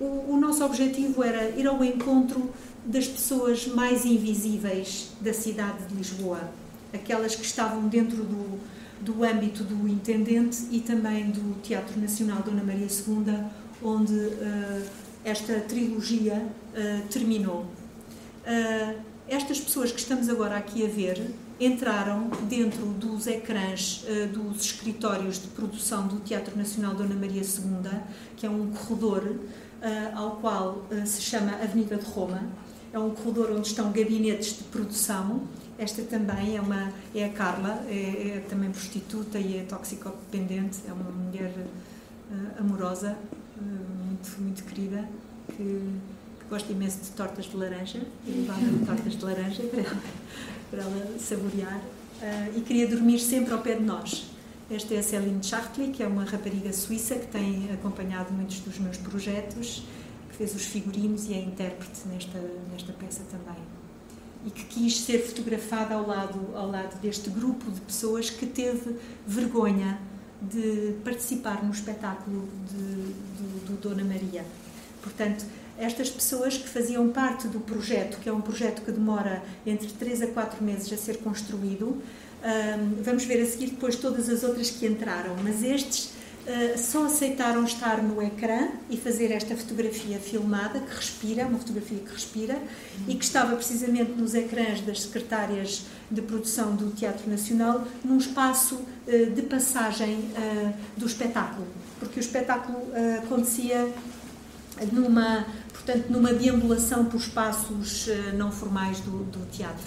o, o nosso objetivo era ir ao encontro das pessoas mais invisíveis da cidade de Lisboa, aquelas que estavam dentro do, do âmbito do intendente e também do Teatro Nacional Dona Maria II, onde uh, esta trilogia uh, terminou. Uh, estas pessoas que estamos agora aqui a ver entraram dentro dos ecrãs dos escritórios de produção do Teatro Nacional Dona Maria II, que é um corredor ao qual se chama Avenida de Roma, é um corredor onde estão gabinetes de produção. Esta também é uma é a Carla, é, é também prostituta e é toxicodependente, é uma mulher amorosa, muito, muito querida, que, que, gosta imenso de tortas de laranja e levava tortas de laranja para ela, para ela saborear. Uh, e queria dormir sempre ao pé de nós. Esta é a Céline Chartli, que é uma rapariga suíça que tem acompanhado muitos dos meus projetos fez os figurinos e é intérprete nesta, nesta peça também. E que quis ser fotografada ao lado, ao lado deste grupo de pessoas que teve vergonha de participar no espetáculo de, do Dona Maria. Portanto, estas pessoas que faziam parte do projeto, que é um projeto que demora entre 3 a 4 meses a ser construído. Vamos ver a seguir depois todas as outras que entraram, mas estes uh, só aceitaram estar no ecrã e fazer esta fotografia filmada, que respira, uma fotografia que respira, e que estava precisamente nos ecrãs das secretárias de produção do Teatro Nacional, num espaço uh, de passagem uh, do espetáculo, porque o espetáculo acontecia numa, portanto, numa deambulação por espaços não formais do, do teatro.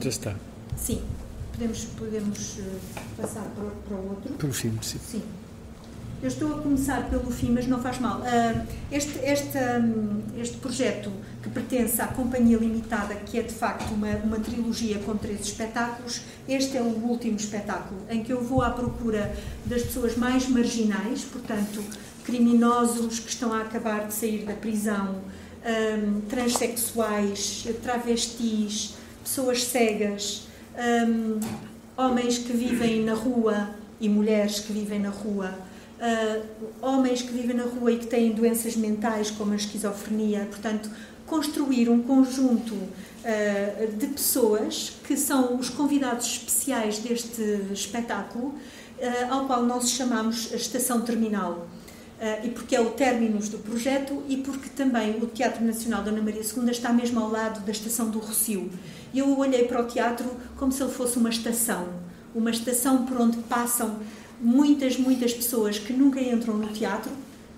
Já está. Sim. Podemos, podemos eh, passar para, para o outro? Pelo filme, sim. Sim. Eu estou a começar pelo fim, mas não faz mal. Este, este, este projeto que pertence à Companhia Limitada, que é de facto uma, uma trilogia com três espetáculos, este é o último espetáculo em que eu vou à procura das pessoas mais marginais, portanto, criminosos que estão a acabar de sair da prisão, um, transexuais, travestis, pessoas cegas um, homens que vivem na rua e mulheres que vivem na rua, uh, homens que vivem na rua e que têm doenças mentais como a esquizofrenia, portanto, construir um conjunto uh, de pessoas que são os convidados especiais deste espetáculo, uh, ao qual nós chamamos a Estação Terminal. Uh, e porque é o término do projeto e porque também o Teatro Nacional Dona Maria II está mesmo ao lado da Estação do Rocio. E eu olhei para o teatro como se ele fosse uma estação, uma estação por onde passam muitas, muitas pessoas que nunca entram no teatro,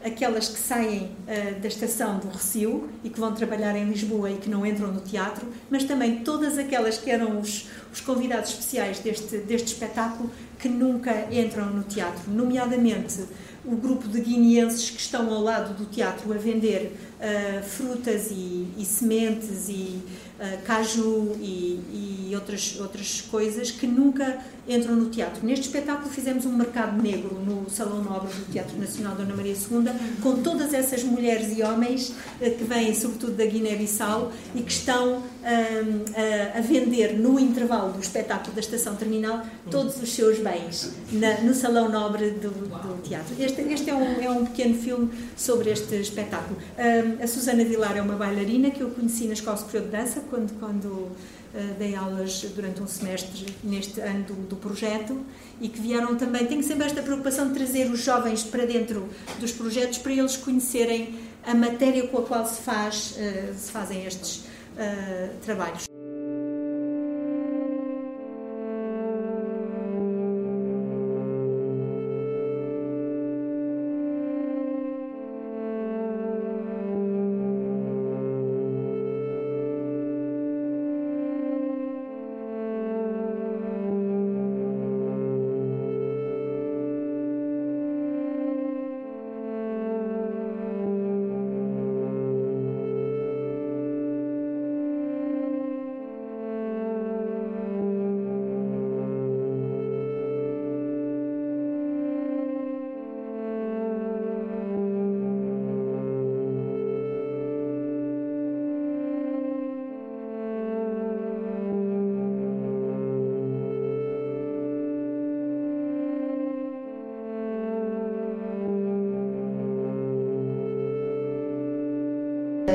aquelas que saem uh, da estação do Recio e que vão trabalhar em Lisboa e que não entram no teatro, mas também todas aquelas que eram os, os convidados especiais deste, deste espetáculo que nunca entram no teatro, nomeadamente o grupo de guineenses que estão ao lado do teatro a vender uh, frutas e, e sementes e uh, caju e, e, outras, outras coisas que nunca entram no teatro. Neste espetáculo fizemos um mercado negro no Salão Nobre do Teatro Nacional Dona Maria II, com todas essas mulheres e homens uh, que vêm sobretudo da Guiné-Bissau e que estão a, a vender no intervalo do espetáculo da Estação Terminal todos os seus bens na, no Salão Nobre do, do Teatro. Este, este é, um, é um pequeno filme sobre este espetáculo. a Susana Vilar é uma bailarina que eu conheci na Escola Superior de Dança quando, quando dei aulas durante um semestre neste ano do, do, projeto e que vieram também. Tenho sempre esta preocupação de trazer os jovens para dentro dos projetos para eles conhecerem a matéria com a qual se, faz, uh, se fazem estes uh, trabalhos.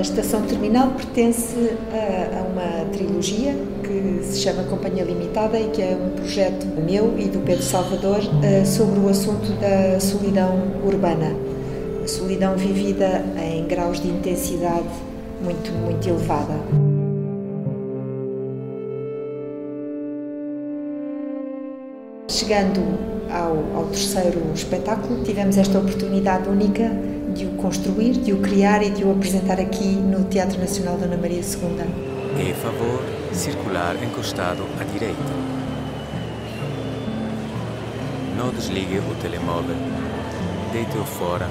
Estação Terminal pertence a, a, uma trilogia que se chama Companhia Limitada e que é um projeto meu e do Pedro Salvador uh, sobre o assunto da solidão urbana. A solidão vivida em graus de intensidade muito, muito elevada. Chegando ao, ao terceiro espetáculo, tivemos esta oportunidade única de o construir, de o criar e de o apresentar aqui no Teatro Nacional Dona Maria II. E favor circular encostado à direita. Não desligue o telemóvel. Deite-o fora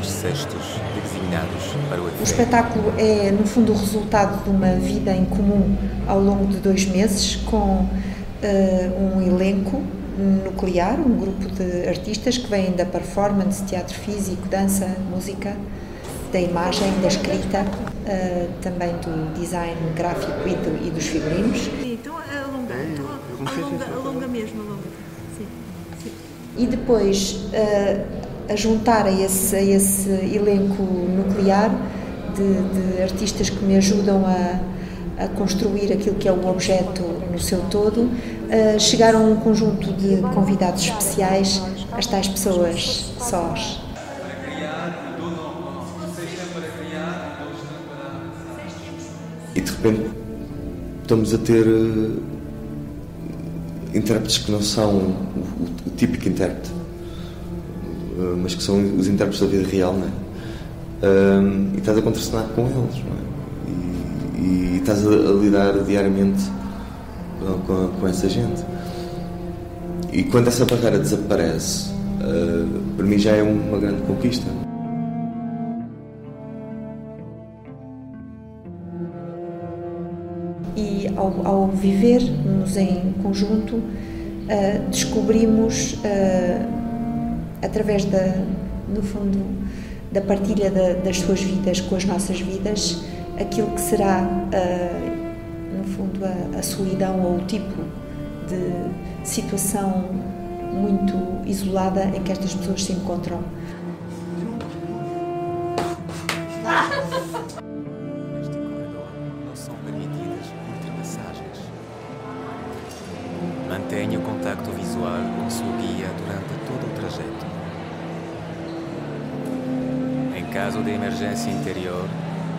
os cestos designados para o efeito. O espetáculo é, no fundo, o resultado de uma vida em comum ao longo de dois meses, com uh, um elenco nuclear, um grupo de artistas que vêm da performance, teatro físico, dança, música, da imagem, da escrita, uh, também do design gráfico e, do, e dos figurinos. Então alonga, então, alonga, alonga mesmo, alonga. Sim, sim. E depois, uh, a juntar a esse, a esse elenco nuclear, de, de artistas que me ajudam a, a, construir aquilo que é o objeto no seu todo, uh, chegaram um conjunto de convidados especiais, as tais pessoas sós. E de repente estamos a ter uh, intérpretes que não são o, o, típico intérprete, uh, mas que são os intérpretes da vida real, não é? Uh, e estás a contracenar com eles, não é? E, e estás a, a, lidar diariamente com, com, essa gente. E quando essa barreira desaparece, para mim já é uma grande conquista. ao, ao vivermos em conjunto, uh, descobrimos, uh, através da, no fundo, da partilha da, das suas vidas com as nossas vidas, aquilo que será, uh, no fundo, a, a solidão ou o tipo de situação muito isolada em que estas pessoas se encontram. Mantenha o contacto visual com seu guia durante todo o trajeto. Em caso de emergência interior,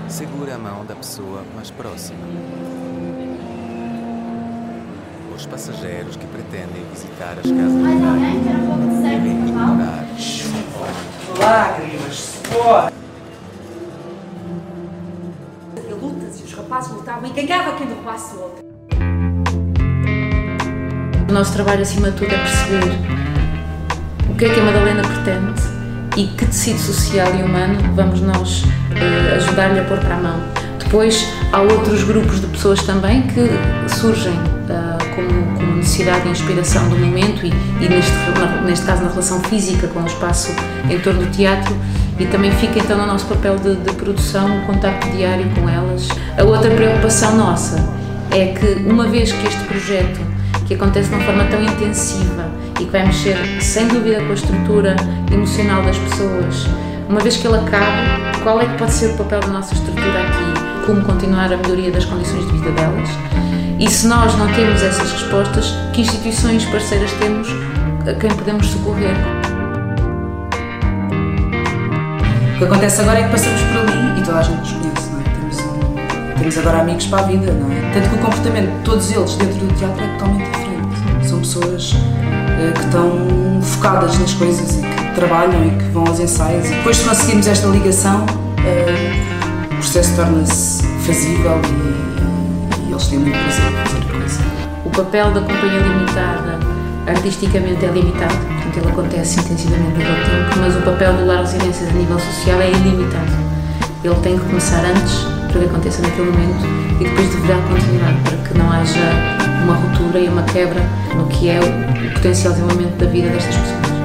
segure a mão da pessoa mais próxima. Os passageiros que pretendem visitar as casas de banho devem ignorar. Lágrimas, suor! Lutas e os rapazes lutavam e ganhava quem derrubasse o outro. O nosso trabalho, acima de tudo, é perceber o que é que a Madalena pretende e que tecido social e humano vamos nós uh, ajudar-lhe a pôr para a mão. Depois, há outros grupos de pessoas também que surgem necessidade e inspiração do momento e, e neste, neste caso na relação física com o espaço em torno do teatro e também fica então no nosso papel de, de produção o contacto diário com elas. A outra preocupação nossa é que uma vez que este projeto que acontece de uma forma tão intensiva e que vai mexer sem dúvida com a estrutura emocional das pessoas, uma vez que ele acabe, qual é que pode ser o papel da nossa estrutura aqui? Como continuar a melhoria das condições de vida delas? E se nós não temos essas respostas, que instituições parceiras temos a quem podemos socorrer? O que acontece agora é que passamos por ali e toda a gente nos conhece, não é? Temos, um, temos agora amigos para a vida, não é? Tanto que o comportamento de todos eles dentro do teatro é totalmente diferente são pessoas uh, que estão focadas nas coisas e que trabalham e que vão aos ensaios. E depois, se conseguirmos esta ligação, o processo torna-se fazível e, e, eles têm muito prazer em fazer a coisa. O papel da Companhia Limitada artisticamente é limitado, portanto ele acontece intensivamente nível tempo, mas o papel do Lar Residências a nível social é ilimitado. Ele tem que começar antes para que aconteça naquele momento e depois deverá continuar para que não haja uma ruptura e uma quebra no que é o potencial desenvolvimento da vida destas pessoas.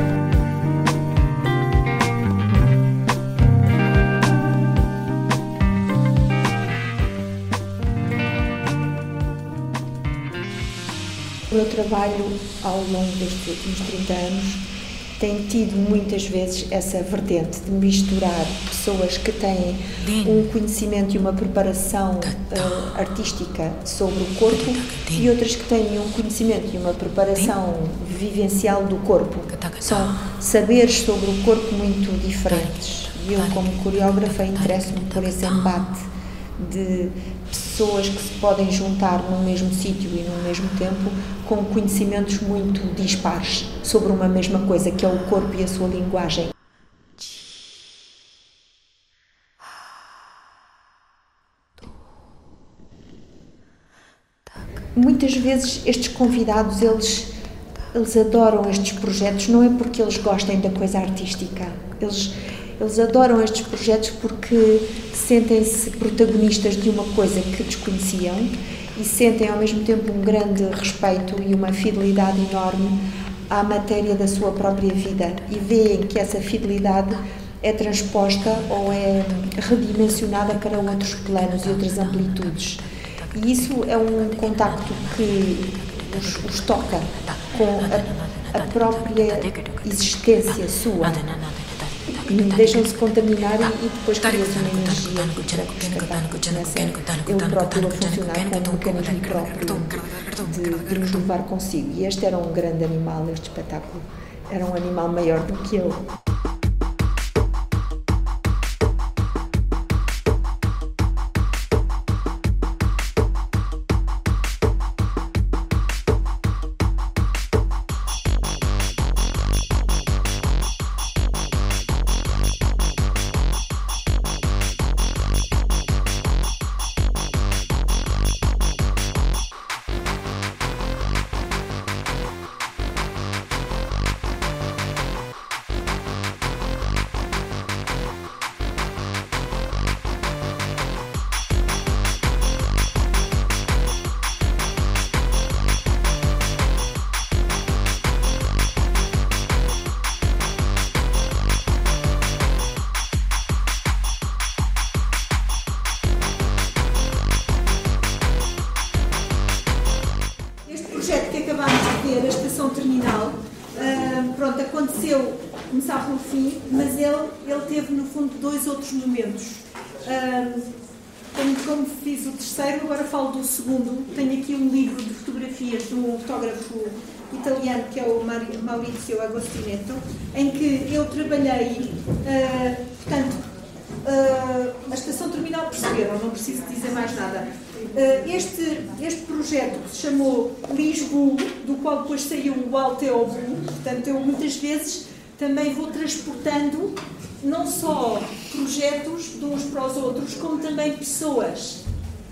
Trabalho ao longo destes últimos 30 anos tem tido muitas vezes essa vertente de misturar pessoas que têm um conhecimento e uma preparação uh, artística sobre o corpo e outras que têm um conhecimento e uma preparação vivencial do corpo. São saberes sobre o corpo muito diferentes. E eu, como coreógrafa, interesso-me por esse embate de pessoas que se podem juntar no mesmo sítio e no mesmo tempo com conhecimentos muito dispares sobre uma mesma coisa, que é o corpo e a sua linguagem. Muitas vezes estes convidados, eles, eles adoram estes projetos, não é porque eles gostem da coisa artística, eles eles adoram estes projetos porque sentem-se protagonistas de uma coisa que desconheciam e sentem ao mesmo tempo um grande respeito e uma fidelidade enorme à matéria da sua própria vida e veem que essa fidelidade é transposta ou é redimensionada para outros planos e outras amplitudes. E isso é um contacto que os, os toca com a, a própria existência sua deixam-se contaminar e, e depois cria-se uma energia para que começa ele próprio a funcionar como um mecanismo próprio de, de nos levar consigo. E este era um grande animal, este espetáculo era um animal maior do que eu. segundo, tenho aqui um livro de fotografias de um fotógrafo italiano que é o Maurizio Agostinetto, em que eu trabalhei, uh, portanto, uh, a estação terminal perceberam, não preciso dizer mais nada. Uh, este, este projeto que se chamou Lisboa, do qual depois saiu o Alteobu, portanto, eu muitas vezes também vou transportando não só projetos de uns para os outros, como também pessoas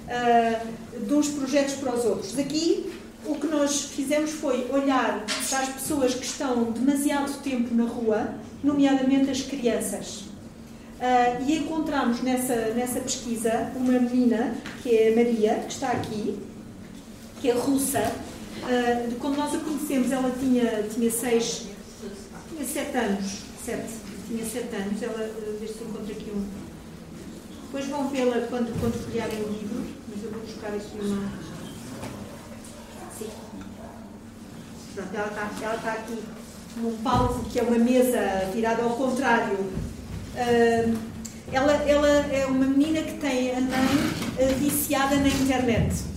uh, de uns projetos para os outros. Daqui, o que nós fizemos foi olhar para as pessoas que estão demasiado tempo na rua, nomeadamente as crianças. Uh, e encontramos nessa, nessa pesquisa uma menina, que é a Maria, que está aqui, que é russa. Uh, quando nós a conhecemos, ela tinha, tinha seis, tinha sete anos, sete, tinha sete anos, ela, deixa eu encontro aqui um, depois vão vê-la quando, quando folhearem o livro, mas eu vou buscar aqui uma. Sim. Pronto, ela está, ela está aqui num palco que é uma mesa virada ao contrário. Uh, ela, ela é uma menina que tem a mãe uh, viciada na internet.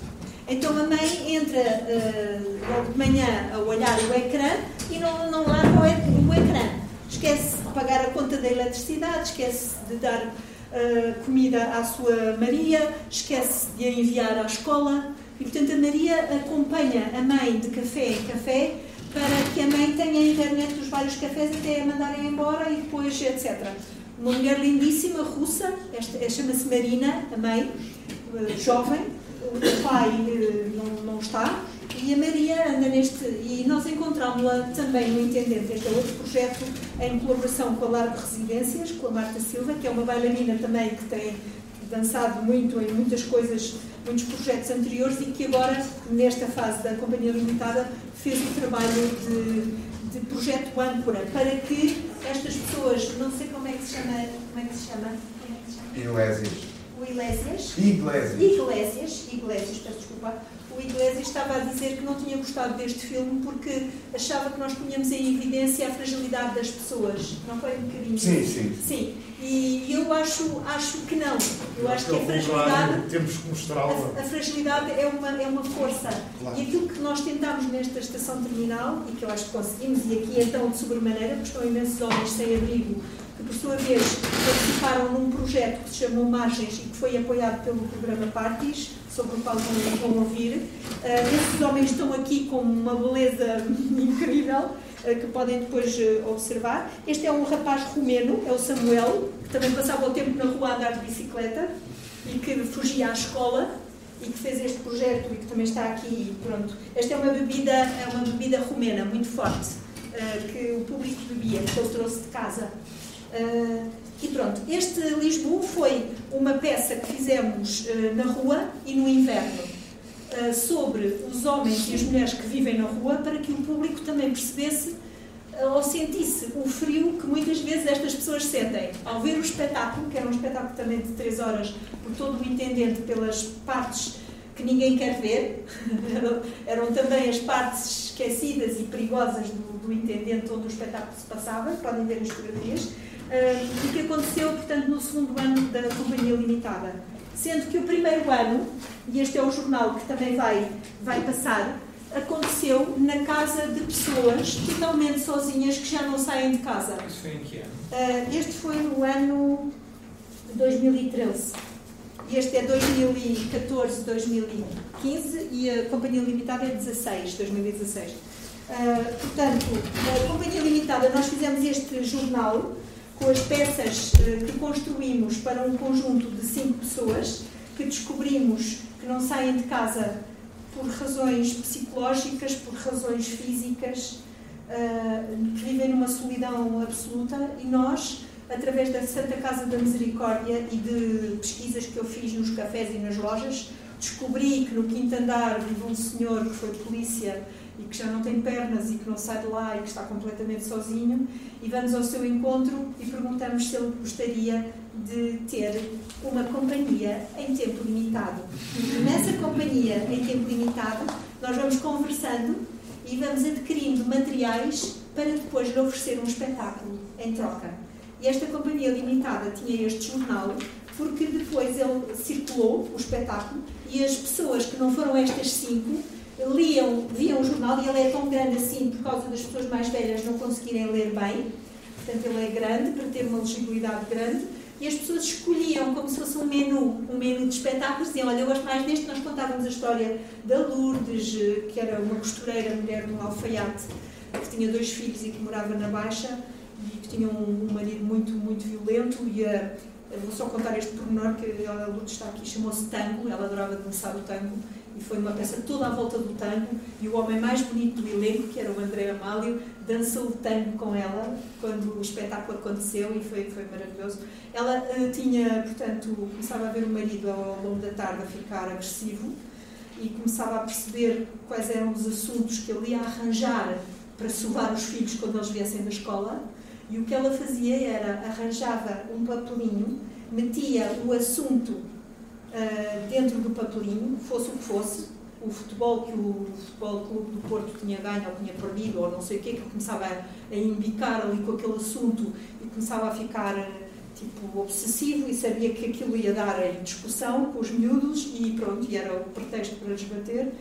Então a mãe entra uh, logo de manhã a olhar o ecrã e não, não larga o, ecrã. Esquece de pagar a conta da eletricidade, esquece de dar uh, comida à sua Maria, esquece de a enviar à escola. E, portanto, a Maria acompanha a mãe de café em café para que a mãe tenha a internet dos vários cafés até a mandarem embora e depois, etc. Uma mulher lindíssima, russa, chama-se Marina, a mãe, uh, jovem, o pai uh, não, não está, e a Maria anda neste. E nós encontramos-la também no Intendente, este é outro projeto em colaboração com a Largo Residências, com a Marta Silva, que é uma bailarina também que tem dançado muito em muitas coisas, muitos projetos anteriores e que agora, nesta fase da Companhia Limitada, fez o trabalho de, de projeto âncora para que estas pessoas, não sei como é que se chama, como é que se chama? Ilésias. O Ilésias. Iglesias. Iglesias, Iglesias, peço desculpa o Iglesias estava a dizer que não tinha gostado deste filme porque achava que nós punhamos em evidência a fragilidade das pessoas. Não foi um bocadinho? Sim, sim. Sim. E eu acho, acho que não. Eu acho que a fragilidade. Temos que mostrá-la. A, a, fragilidade é uma, é uma força. Claro. E aquilo que nós tentámos nesta estação terminal, e que eu acho que conseguimos, e aqui então de sobremaneira, porque estão imensos homens sem abrigo por sua vez participaram num projeto que se chamou Margens e que foi apoiado pelo programa Partis, sobre o qual vão, vão ouvir. Uh, esses homens estão aqui com uma beleza incrível, uh, que podem depois uh, observar. Este é um rapaz romeno, é o Samuel, que também passava o tempo na rua a andar de bicicleta e que fugia à escola e que fez este projeto e que também está aqui. Pronto. Esta é uma bebida, é uma bebida romena muito forte, que o público bebia, que ele trouxe de casa. Uh, e pronto, este Lisboa foi uma peça que fizemos uh, na rua e no inverno uh, sobre os homens e as mulheres que vivem na rua para que o público também percebesse ou sentisse o frio que muitas vezes estas pessoas sentem. Ao ver o espetáculo, que era um espetáculo também de três horas, por todo o intendente, pelas partes que ninguém quer ver, eram também as partes esquecidas e perigosas do, do intendente onde o espetáculo se passava, podem ver as fotografias uh, e que aconteceu, portanto, no segundo ano da Companhia Limitada. Sendo que o primeiro ano, e este é o jornal que também vai, vai passar, aconteceu na casa de pessoas totalmente sozinhas que já não saem de casa. Isso foi em que ano? Uh, este foi no ano 2013. Este é 2014, 2015 e a Companhia Limitada é 16, 2016. Uh, portanto, a Companhia Limitada, nós fizemos este jornal com as peças uh, que construímos para um conjunto de cinco pessoas que descobrimos que não saem de casa por razões psicológicas, por razões físicas, uh, que vivem numa solidão absoluta e nós através da Santa Casa da Misericórdia e de pesquisas que eu fiz nos cafés e nas lojas, descobri que no quinto andar vive um senhor que foi polícia e que já não tem pernas e que não sai de lá e que está completamente sozinho e vamos ao seu encontro e perguntamos se ele gostaria de ter uma companhia em tempo limitado. E nessa companhia em tempo limitado, nós vamos conversando e vamos adquirindo materiais para depois lhe oferecer um espetáculo em troca. E esta companhia limitada tinha este jornal porque depois ele circulou, o espetáculo, e as pessoas que não foram estas cinco liam, viam o jornal e ele é tão grande assim por causa das pessoas mais velhas não conseguirem ler bem. Portanto, ele é grande para ter uma legibilidade grande. E as pessoas escolhiam como se fosse um menu, um menu de espetáculos, diziam, olha, eu gosto mais deste, nós contávamos a história da Lourdes, que era uma costureira, mulher no alfaiate, que tinha dois filhos e que morava na Baixa, e que tinha um, um marido muito, muito violento e a, vou só contar este pormenor que a Lourdes está aqui, chamou-se Tango, ela adorava dançar o tango e foi uma peça toda à volta do tango e o homem mais bonito do elenco, que era o André Amálio, dançou o tango com ela quando o espetáculo aconteceu e foi, foi maravilhoso. Ela uh, tinha, portanto, começava a ver o marido ao longo da tarde a ficar agressivo e começava a perceber quais eram os assuntos que ele ia arranjar para sovar os filhos quando eles viessem da escola e o que ela fazia era arranjava um papelinho, metia o assunto uh, dentro do papelinho, fosse o que fosse, o futebol que o Futebol Clube do Porto tinha ganho ou tinha perdido, ou não sei o quê, que começava a, imbicar ali com aquele assunto e começava a ficar tipo obsessivo e sabia que aquilo ia dar em discussão com os miúdos e pronto, e era o pretexto para desbater.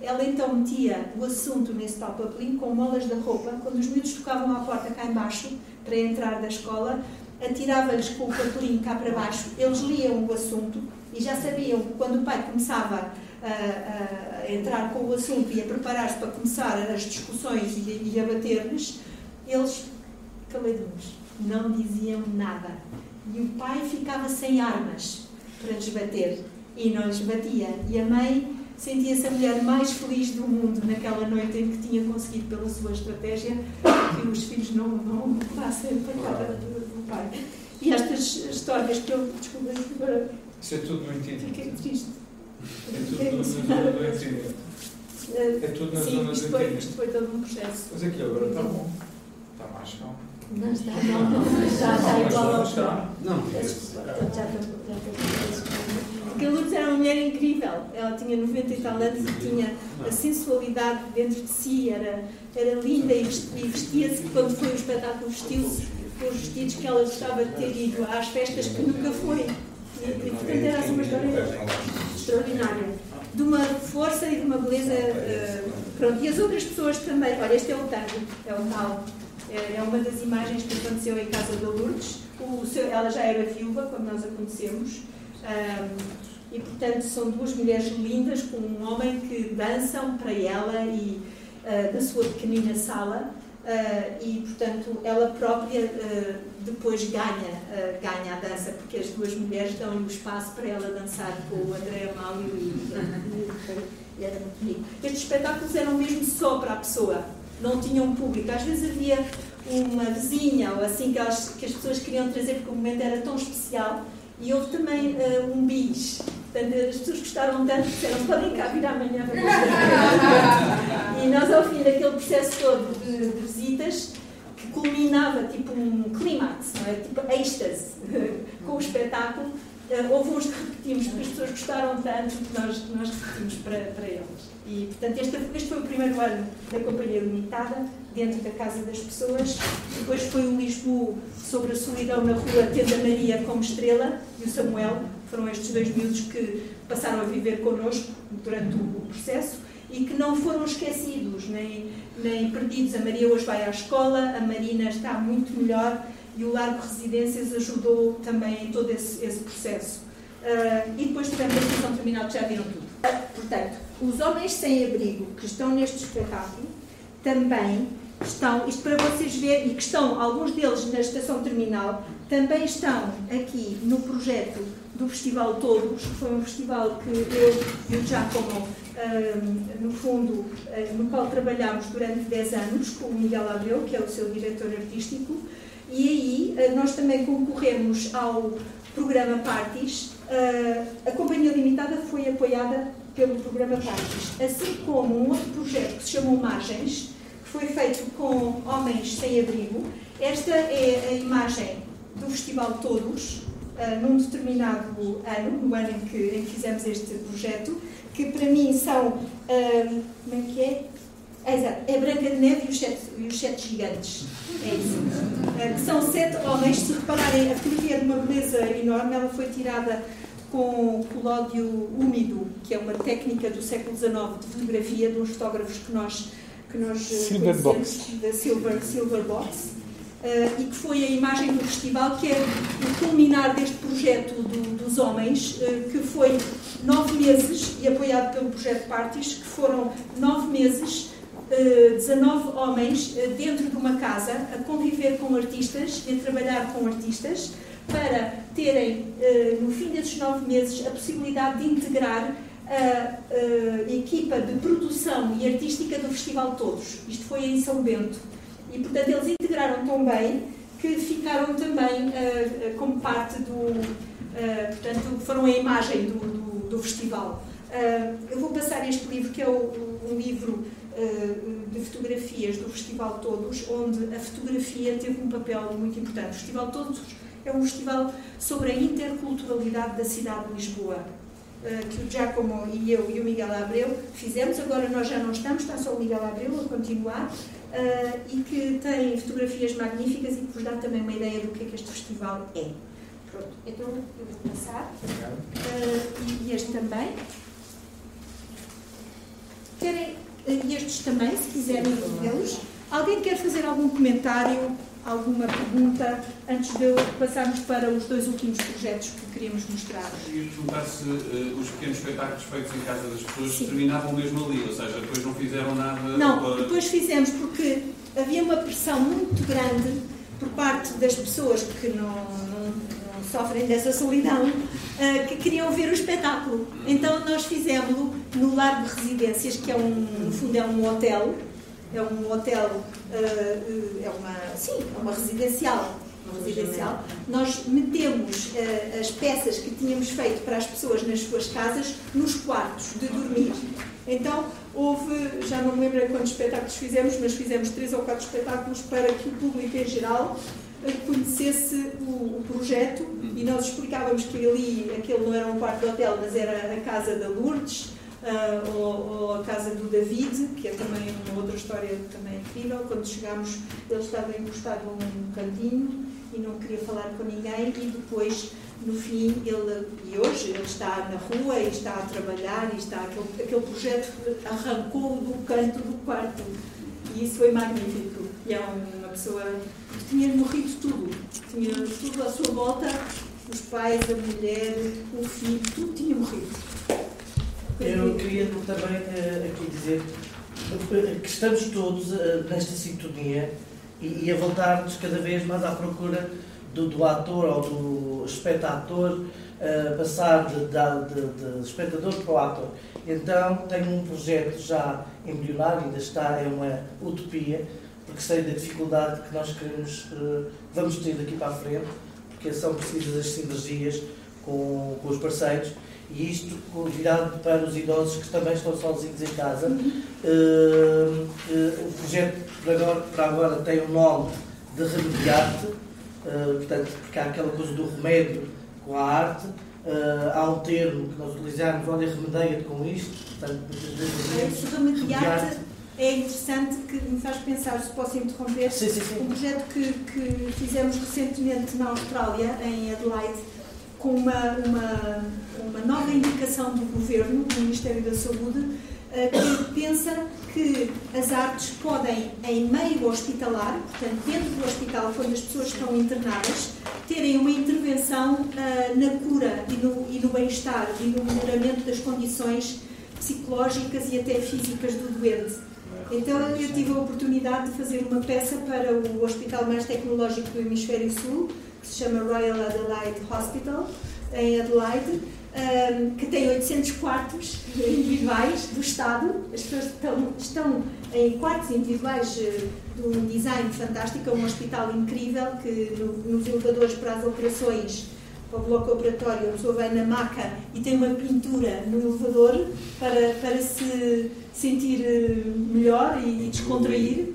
Ela então metia o assunto nesse tal papelinho com molas da roupa. Quando os miúdos tocavam à porta cá embaixo para entrar da escola, atirava-lhes com o papelinho cá para baixo. Eles liam o assunto e já sabiam que quando o pai começava a, a entrar com o assunto e a preparar-se para começar as discussões e, e a bater-lhes, eles caladinhos, não diziam nada. E o pai ficava sem armas para lhes bater e não lhes batia. E a mãe sentia-se a mulher mais feliz do mundo naquela noite em que tinha conseguido, pela sua estratégia, que os filhos não, não passassem para cá do pai. E estas histórias que eu agora. Isso é tudo no interior. Fiquei triste. É tudo na zona do interior. É tudo na Sim, zona do isto foi, isto foi todo um processo. Mas aqui agora está bom. Está mais calmo. Não está, não, não, já está igual ao. Está. Não, já está porque a Lourdes era uma mulher incrível. Ela tinha 90 e tal anos e tinha a sensualidade dentro de si, era, era linda e vestia-se, quando foi o espetáculo, vestiu-se com os vestidos que ela gostava de ter ido às festas que nunca foi. E, portanto, era uma história extraordinária. De uma força e de uma beleza. Uh, pronto, e as outras pessoas também. Olha, este é o tango, é o tal. É, é uma das imagens que aconteceu em casa da Lourdes. O seu, ela já era viúva quando nós a conhecemos. Um, e portanto são duas mulheres lindas com um homem que dançam para ela e uh, da sua pequenina sala uh, e portanto ela própria uh, depois ganha ganha a dança porque as duas mulheres dão o espaço para ela dançar com o André Amálio e, era muito bonito. Estes espetáculos eram mesmo só para a pessoa, não tinham público. Às vezes havia uma vizinha ou assim que, elas, que as pessoas queriam trazer porque o momento era tão especial e houve também uh, um bis. Portanto, as pessoas gostaram tanto que disseram: podem cá vir amanhã para E nós, ao fim daquele processo todo de, de visitas, que culminava tipo um clímax, é? tipo êxtase, com o espetáculo, Uh, houve uns que repetimos porque as pessoas gostaram tanto que nós, nós repetimos para, para eles. E, portanto, este, este foi o primeiro ano da Companhia Limitada, dentro da Casa das Pessoas. Depois foi o Lisboa sobre a solidão na rua, tendo a Maria como estrela e o Samuel. Foram estes dois miúdos que passaram a viver connosco durante o processo e que não foram esquecidos nem, nem perdidos. A Maria hoje vai à escola, a Marina está muito melhor e o Largo Residências ajudou também em todo esse, esse processo. Uh, e depois tivemos a sessão terminal que já viram tudo. Portanto, os homens sem abrigo que estão neste espetáculo também estão, isto para vocês verem, e que estão, alguns deles na estação terminal, também estão aqui no projeto do Festival Todos, que foi um festival que eu e o Giacomo, no fundo, uh, no qual trabalhámos durante 10 anos com o Miguel Abreu, que é o seu diretor artístico, e aí eh, nós também concorremos ao programa Parties. Eh, a Companhia Limitada foi apoiada pelo programa Parties, assim como um outro projeto que se chamou Margens, que foi feito com homens sem abrigo. Esta é a imagem do Festival Todos, eh, num determinado ano, no ano em que, em que fizemos este projeto, que para mim são, como é que é? É, exato. É Branca de Neve e os Sete, e os sete Gigantes. É isso. É, que são sete homens. Se repararem, a fotografia é de uma beleza enorme. Ela foi tirada com colódio úmido, que é uma técnica do século XIX de fotografia de uns fotógrafos que nós, que nós Silver Box. da Silver, Silver Box. Uh, e que foi a imagem do festival, que é o culminar deste projeto do, dos homens, uh, que foi nove meses, e apoiado pelo projeto Parties, que foram nove meses 19 eh, homens eh, dentro de uma casa a conviver com artistas, a trabalhar com artistas, para terem, eh, no fim desses nove meses, a possibilidade de integrar a, equipa de produção e artística do Festival Todos. Isto foi em São Bento. E, portanto, eles integraram tão bem que ficaram também como parte do. portanto, foram a imagem do, do, do festival. eu vou passar este livro, que é o, um livro de fotografias do Festival Todos, onde a fotografia teve um papel muito importante. O Festival Todos é um festival sobre a interculturalidade da cidade de Lisboa, que o Giacomo e eu e o Miguel Abreu fizemos. Agora nós já não estamos, está só o Miguel Abreu a continuar, eh, e que tem fotografias magníficas e que vos dá também uma ideia do que é que este festival é. Pronto, então eu vou passar. e este também. Querem e estes também, se quiserem vê-los. Alguém quer fazer algum comentário, alguma pergunta, antes de passarmos para os dois últimos projetos que queríamos mostrar? Queria perguntar se uh, os pequenos espetáculos feitos em casa das pessoas Sim. terminavam mesmo ali, ou seja, depois não fizeram nada. Não, para... depois fizemos porque havia uma pressão muito grande por parte das pessoas que não, não, não sofrem dessa solidão, uh, que queriam ver o espetáculo. Então nós fizemos-lo no Lar de Residências, que é um, no fundo é um hotel, é um hotel, uh, é uma, sim, é uma residencial, uma residencial. Nós metemos uh, as peças que tínhamos feito para as pessoas nas suas casas nos quartos de dormir. Então, houve, já não me lembro quantos espetáculos fizemos, mas fizemos três ou quatro espetáculos para que o público em geral conhecesse o, o, projeto. E nós explicávamos que ali, aquele não era um quarto de hotel, mas era a casa da Lourdes, uh, ou, ou, a casa do David, que é também uma outra história também incrível. Quando chegámos, ele estava encostado num cantinho e não queria falar com ninguém e depois no fim, ele, e hoje ele está na rua e está a trabalhar e está aquele, aquele projeto arrancou do canto do quarto e isso foi magnífico. E é uma pessoa que tinha morrido tudo, tinha tudo à sua volta, os pais, a mulher, o filho, tudo tinha morrido. Eu queria também uh, aqui dizer que estamos todos uh, nesta sintonia e, a voltar-nos cada vez mais à procura do, do ator ou do espectador, uh, passar de, de, de, espectador para o ator. Então tenho um projeto já embrionário, ainda está, é uma utopia, porque sei da dificuldade que nós queremos, vamos ter daqui para a frente, porque são precisas as sinergias com, com os parceiros e isto virado para os idosos que também estão sozinhos em casa. Uh, uh, o projeto para agora, para agora tem o nome de Remediarte, uh, portanto, porque há aquela coisa do remédio com a arte, Uh, há um termo que nós utilizamos, olha, remedeia-te com isto. Portanto, Isso remediar é interessante que me faz pensar, se posso interromper, sim, sim, sim. um projeto que, que fizemos recentemente na Austrália, em Adelaide, com uma, uma, uma nova indicação do Governo, do Ministério da Saúde, eh, que pensa que as artes podem, em meio hospitalar, portanto, dentro do hospital, quando as pessoas estão internadas, terem uma intervenção uh, na cura e no, e no bem-estar e no melhoramento das condições psicológicas e até físicas do doente. Então eu tive a oportunidade de fazer uma peça para o hospital mais tecnológico do Hemisfério Sul, que se chama Royal Adelaide Hospital, em Adelaide, um, que tem 800 quartos individuais do Estado. As pessoas estão, estão em quartos individuais uh, de um design fantástico, é um hospital incrível que no, nos elevadores para as operações para o bloco operatório, a pessoa vai na maca e tem uma pintura no elevador para, para se sentir eh, melhor e, e descontrair.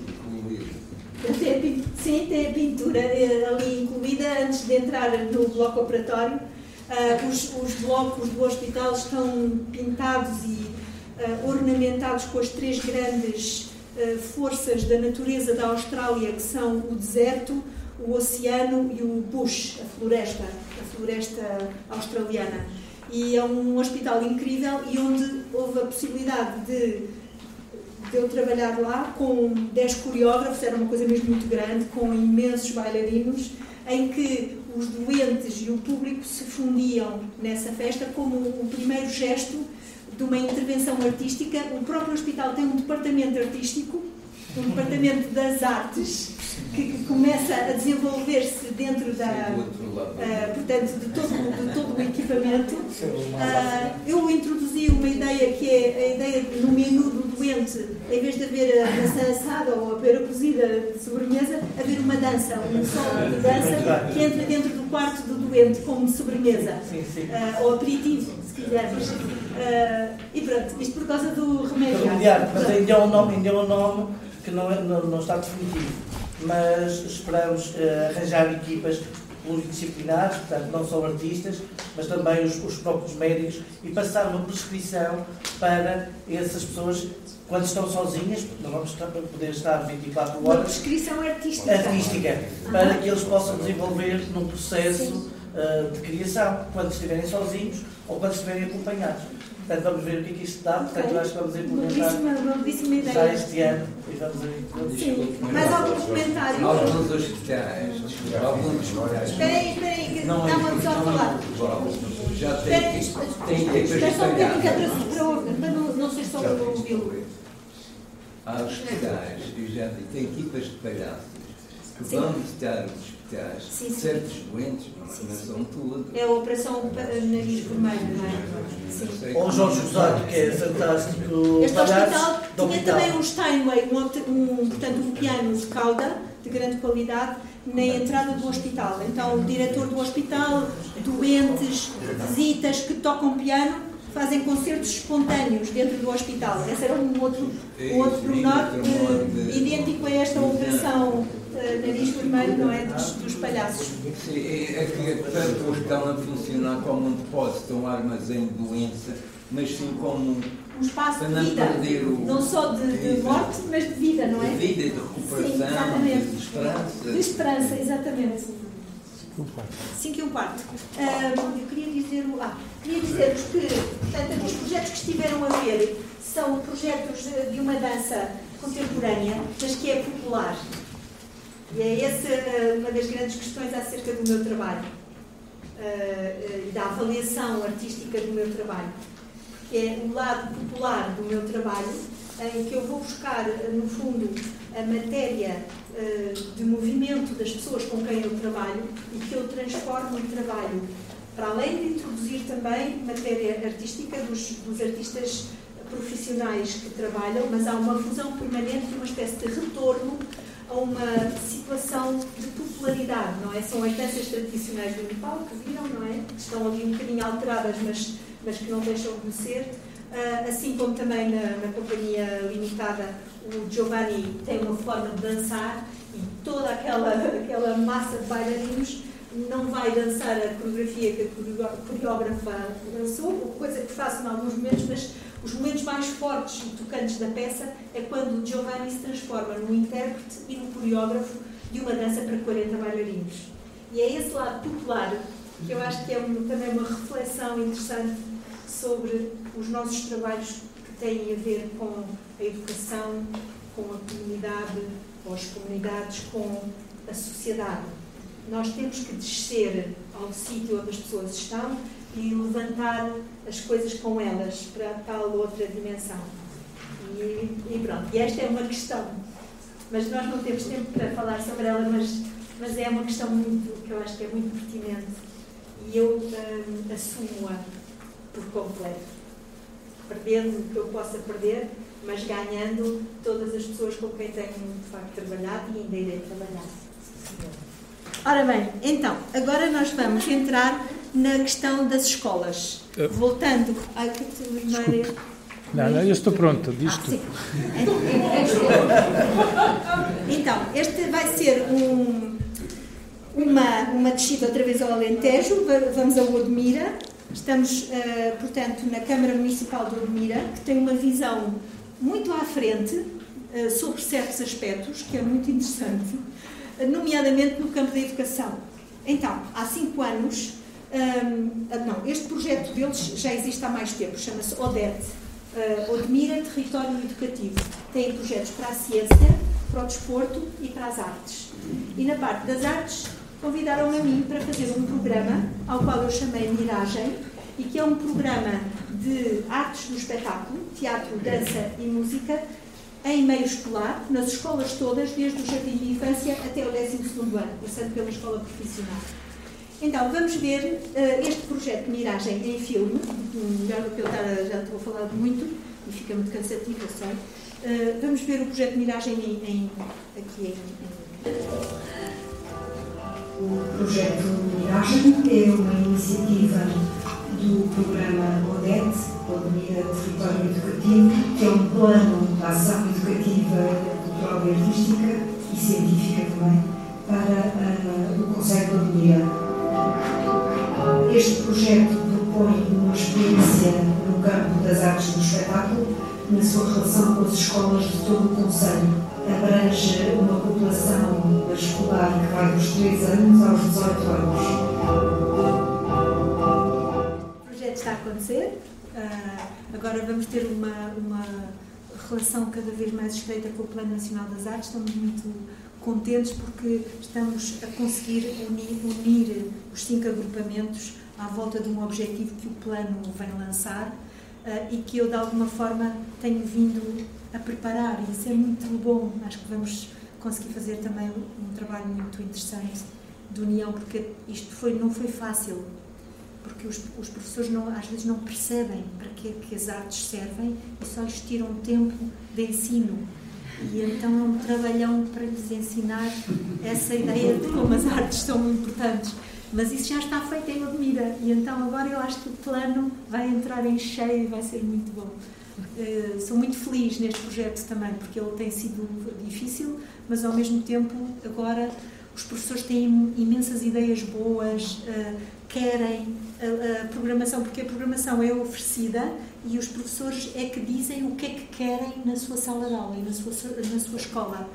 Sim, tem a pintura eh, ali incluída antes de entrar no bloco operatório. Uh, os, os, blocos do hospital estão pintados e uh, ornamentados com as três grandes uh, forças da natureza da Austrália, que são o deserto, o oceano e o bush, a floresta floresta australiana. E é um hospital incrível e onde houve a possibilidade de, de eu trabalhar lá com 10 coreógrafos, era uma coisa mesmo muito grande, com imensos bailarinos, em que os doentes e o público se fundiam nessa festa como o primeiro gesto de uma intervenção artística. O próprio hospital tem um departamento artístico, um departamento das artes, que, que começa a desenvolver-se dentro da, uh, portanto, de todo, de todo o equipamento. Uh, eu introduzi uma ideia que é a ideia de, no menu do doente, em vez de haver a maçã assada ou a pera cozida de sobremesa, haver uma dança, um som de dança que entra dentro do quarto do doente como sobremesa, uh, ou aperitivo, se quisermos. e pronto, isto por causa do remédio. Mas ainda é um nome, ainda é um nome que não, é, não, não está definitivo mas esperamos uh, arranjar equipas pluridisciplinares, portanto, não só artistas, mas também os, os, próprios médicos, e passar uma prescrição para essas pessoas quando estão sozinhas, não vamos estar, poder estar 24 horas. Uma prescrição artística. Artística, para que eles possam desenvolver num processo uh, de criação, quando estiverem sozinhos ou quando estiverem acompanhados. Portanto, vamos ver o que é que isto dá. Portanto, okay. acho que vamos implementar uma já este ano. E vamos ver. Sim. Mais algum comentário? Alguns hospitais. Alguns hospitais. Espera aí, espera aí, que dá-me só a falar. Já tem, tem equipas espalhadas. só um bocadinho que para, para não, não ser só o ouvi-lo. Há hospitais, eu já tem equipas de palhaços que vão visitar os hospitais sim, sim. certos doentes, não, sim, não são todos. É a operação nariz vermelho, não é? Sim. Ou Jorge Rosado, que é fantástico. Este hospital tinha também um Steinway, um, um, portanto, um piano de cauda de grande qualidade na entrada do hospital. Então, o diretor do hospital, doentes, visitas que tocam piano, fazem concertos espontâneos dentro do hospital. Esse era um outro, um outro pormenor idêntico a esta operação nariz vermelho, não é? Dos, dos palhaços. Sim, é, é que tanto o hospital não funciona como um depósito, um armazém de doença, mas sim como um espaço de vida, o... não só de, de, morte, mas de vida, não é? De vida, de recuperação, sim, de esperança. De esperança, exatamente. 5 e um quarto. Uh, eu queria dizer, ah, queria dizer-vos que portanto, os projetos que estiveram a ver são projetos de uma dança contemporânea, mas que é popular. E é essa uh, uma das grandes questões acerca do meu trabalho uh, e da avaliação artística do meu trabalho, que é o lado popular do meu trabalho, em que eu vou buscar, no fundo, a matéria de movimento das pessoas com quem eu trabalho e que eu transformo em trabalho, para além de introduzir também matéria artística dos, dos artistas profissionais que trabalham, mas há uma fusão permanente e uma espécie de retorno a uma situação de popularidade, não é? São as danças tradicionais do Nepal, que viram, não é? Que estão ali um bocadinho alteradas, mas, mas que não deixam de ser. Uh, assim como também na, na, companhia limitada, o Giovanni tem uma forma de dançar e toda aquela, aquela massa de bailarinos não vai dançar a coreografia que a coreógrafa dançou, coisa que faço em alguns momentos, mas os momentos mais fortes e tocantes da peça é quando Giovanni se transforma no intérprete e no coreógrafo de uma dança para 40 bailarinos. E é esse lado popular que eu acho que é um, também uma reflexão interessante sobre os nossos trabalhos que têm a ver com a educação, com a comunidade, com as comunidades, com a sociedade. Nós temos que descer ao sítio onde as pessoas estão e levantar as coisas com elas para tal outra dimensão. E, e pronto, e esta é uma questão. Mas nós não temos tempo para falar sobre ela, mas, mas é uma questão muito, que eu acho que é muito pertinente. E eu hum, assumo-a por completo. Perdendo o que eu possa perder, mas ganhando todas as pessoas com quem tenho de facto trabalhado e ainda irei trabalhar. Ora bem, então, agora nós vamos entrar na questão das escolas. Uh, Voltando. Que tu, não, não, eu estou pronto, diz ah, tu. Então, este vai ser um, uma, uma descida outra vez ao Alentejo, vamos ao Odmira. Estamos, uh, portanto, na Câmara Municipal de Odmira, que tem uma visão muito à frente uh, sobre certos aspectos, que é muito interessante, nomeadamente no campo da educação. Então, há cinco anos, um, ah, não, este projeto deles já existe há mais tempo, chama-se ODET, uh, Odmira Território Educativo. Tem projetos para a ciência, para o desporto e para as artes. E na parte das artes, convidaram-me a mim para fazer um programa ao qual eu chamei Miragem e que é um programa de artes do espetáculo, teatro, dança e música em meio escolar, nas escolas todas, desde o jardim de infância até o 12 ano, passando pela escola profissional. Então, vamos ver uh, este projeto miragem em filme, melhor do que eu estar, já estou a falar muito, e fica muito cansativo, eu sei. Uh, vamos ver o projeto miragem em, em, aqui em, em... O projeto Miragem é uma iniciativa do programa ODET, Autonomia Território Educativo, que é um plano de ação educativa, cultural e artística e científica também para uh, o Conselho de Odmira este projeto propõe uma experiência no campo das artes do espetáculo na sua relação com as escolas de todo o Conselho. Abrange uma população escolar que vai dos 3 anos aos 18 anos. O projeto está a acontecer. Uh, agora vamos ter uma, uma relação cada vez mais estreita com o Plano Nacional das Artes. Estamos muito contentes porque estamos a conseguir unir, unir os cinco agrupamentos à volta de um objetivo que o plano vem lançar uh, e que eu, de alguma forma, tenho vindo a preparar. E isso é muito bom. Acho que vamos conseguir fazer também um trabalho muito interessante de união, porque isto foi, não foi fácil. Porque os, os professores não, às vezes não percebem para que, é que as artes servem e só lhes tiram tempo de ensino e então é um trabalhão para lhes ensinar essa ideia de como as artes são importantes. Mas isso já está feito em Odmira e então agora eu acho que o plano vai entrar em cheio e vai ser muito bom. Uh, sou muito feliz neste projeto também, porque ele tem sido difícil, mas ao mesmo tempo agora os professores têm imensas ideias boas, uh, querem a, a, programação, porque a programação é oferecida e os professores é que dizem o que é que querem na sua sala de aula e na sua, na sua escola.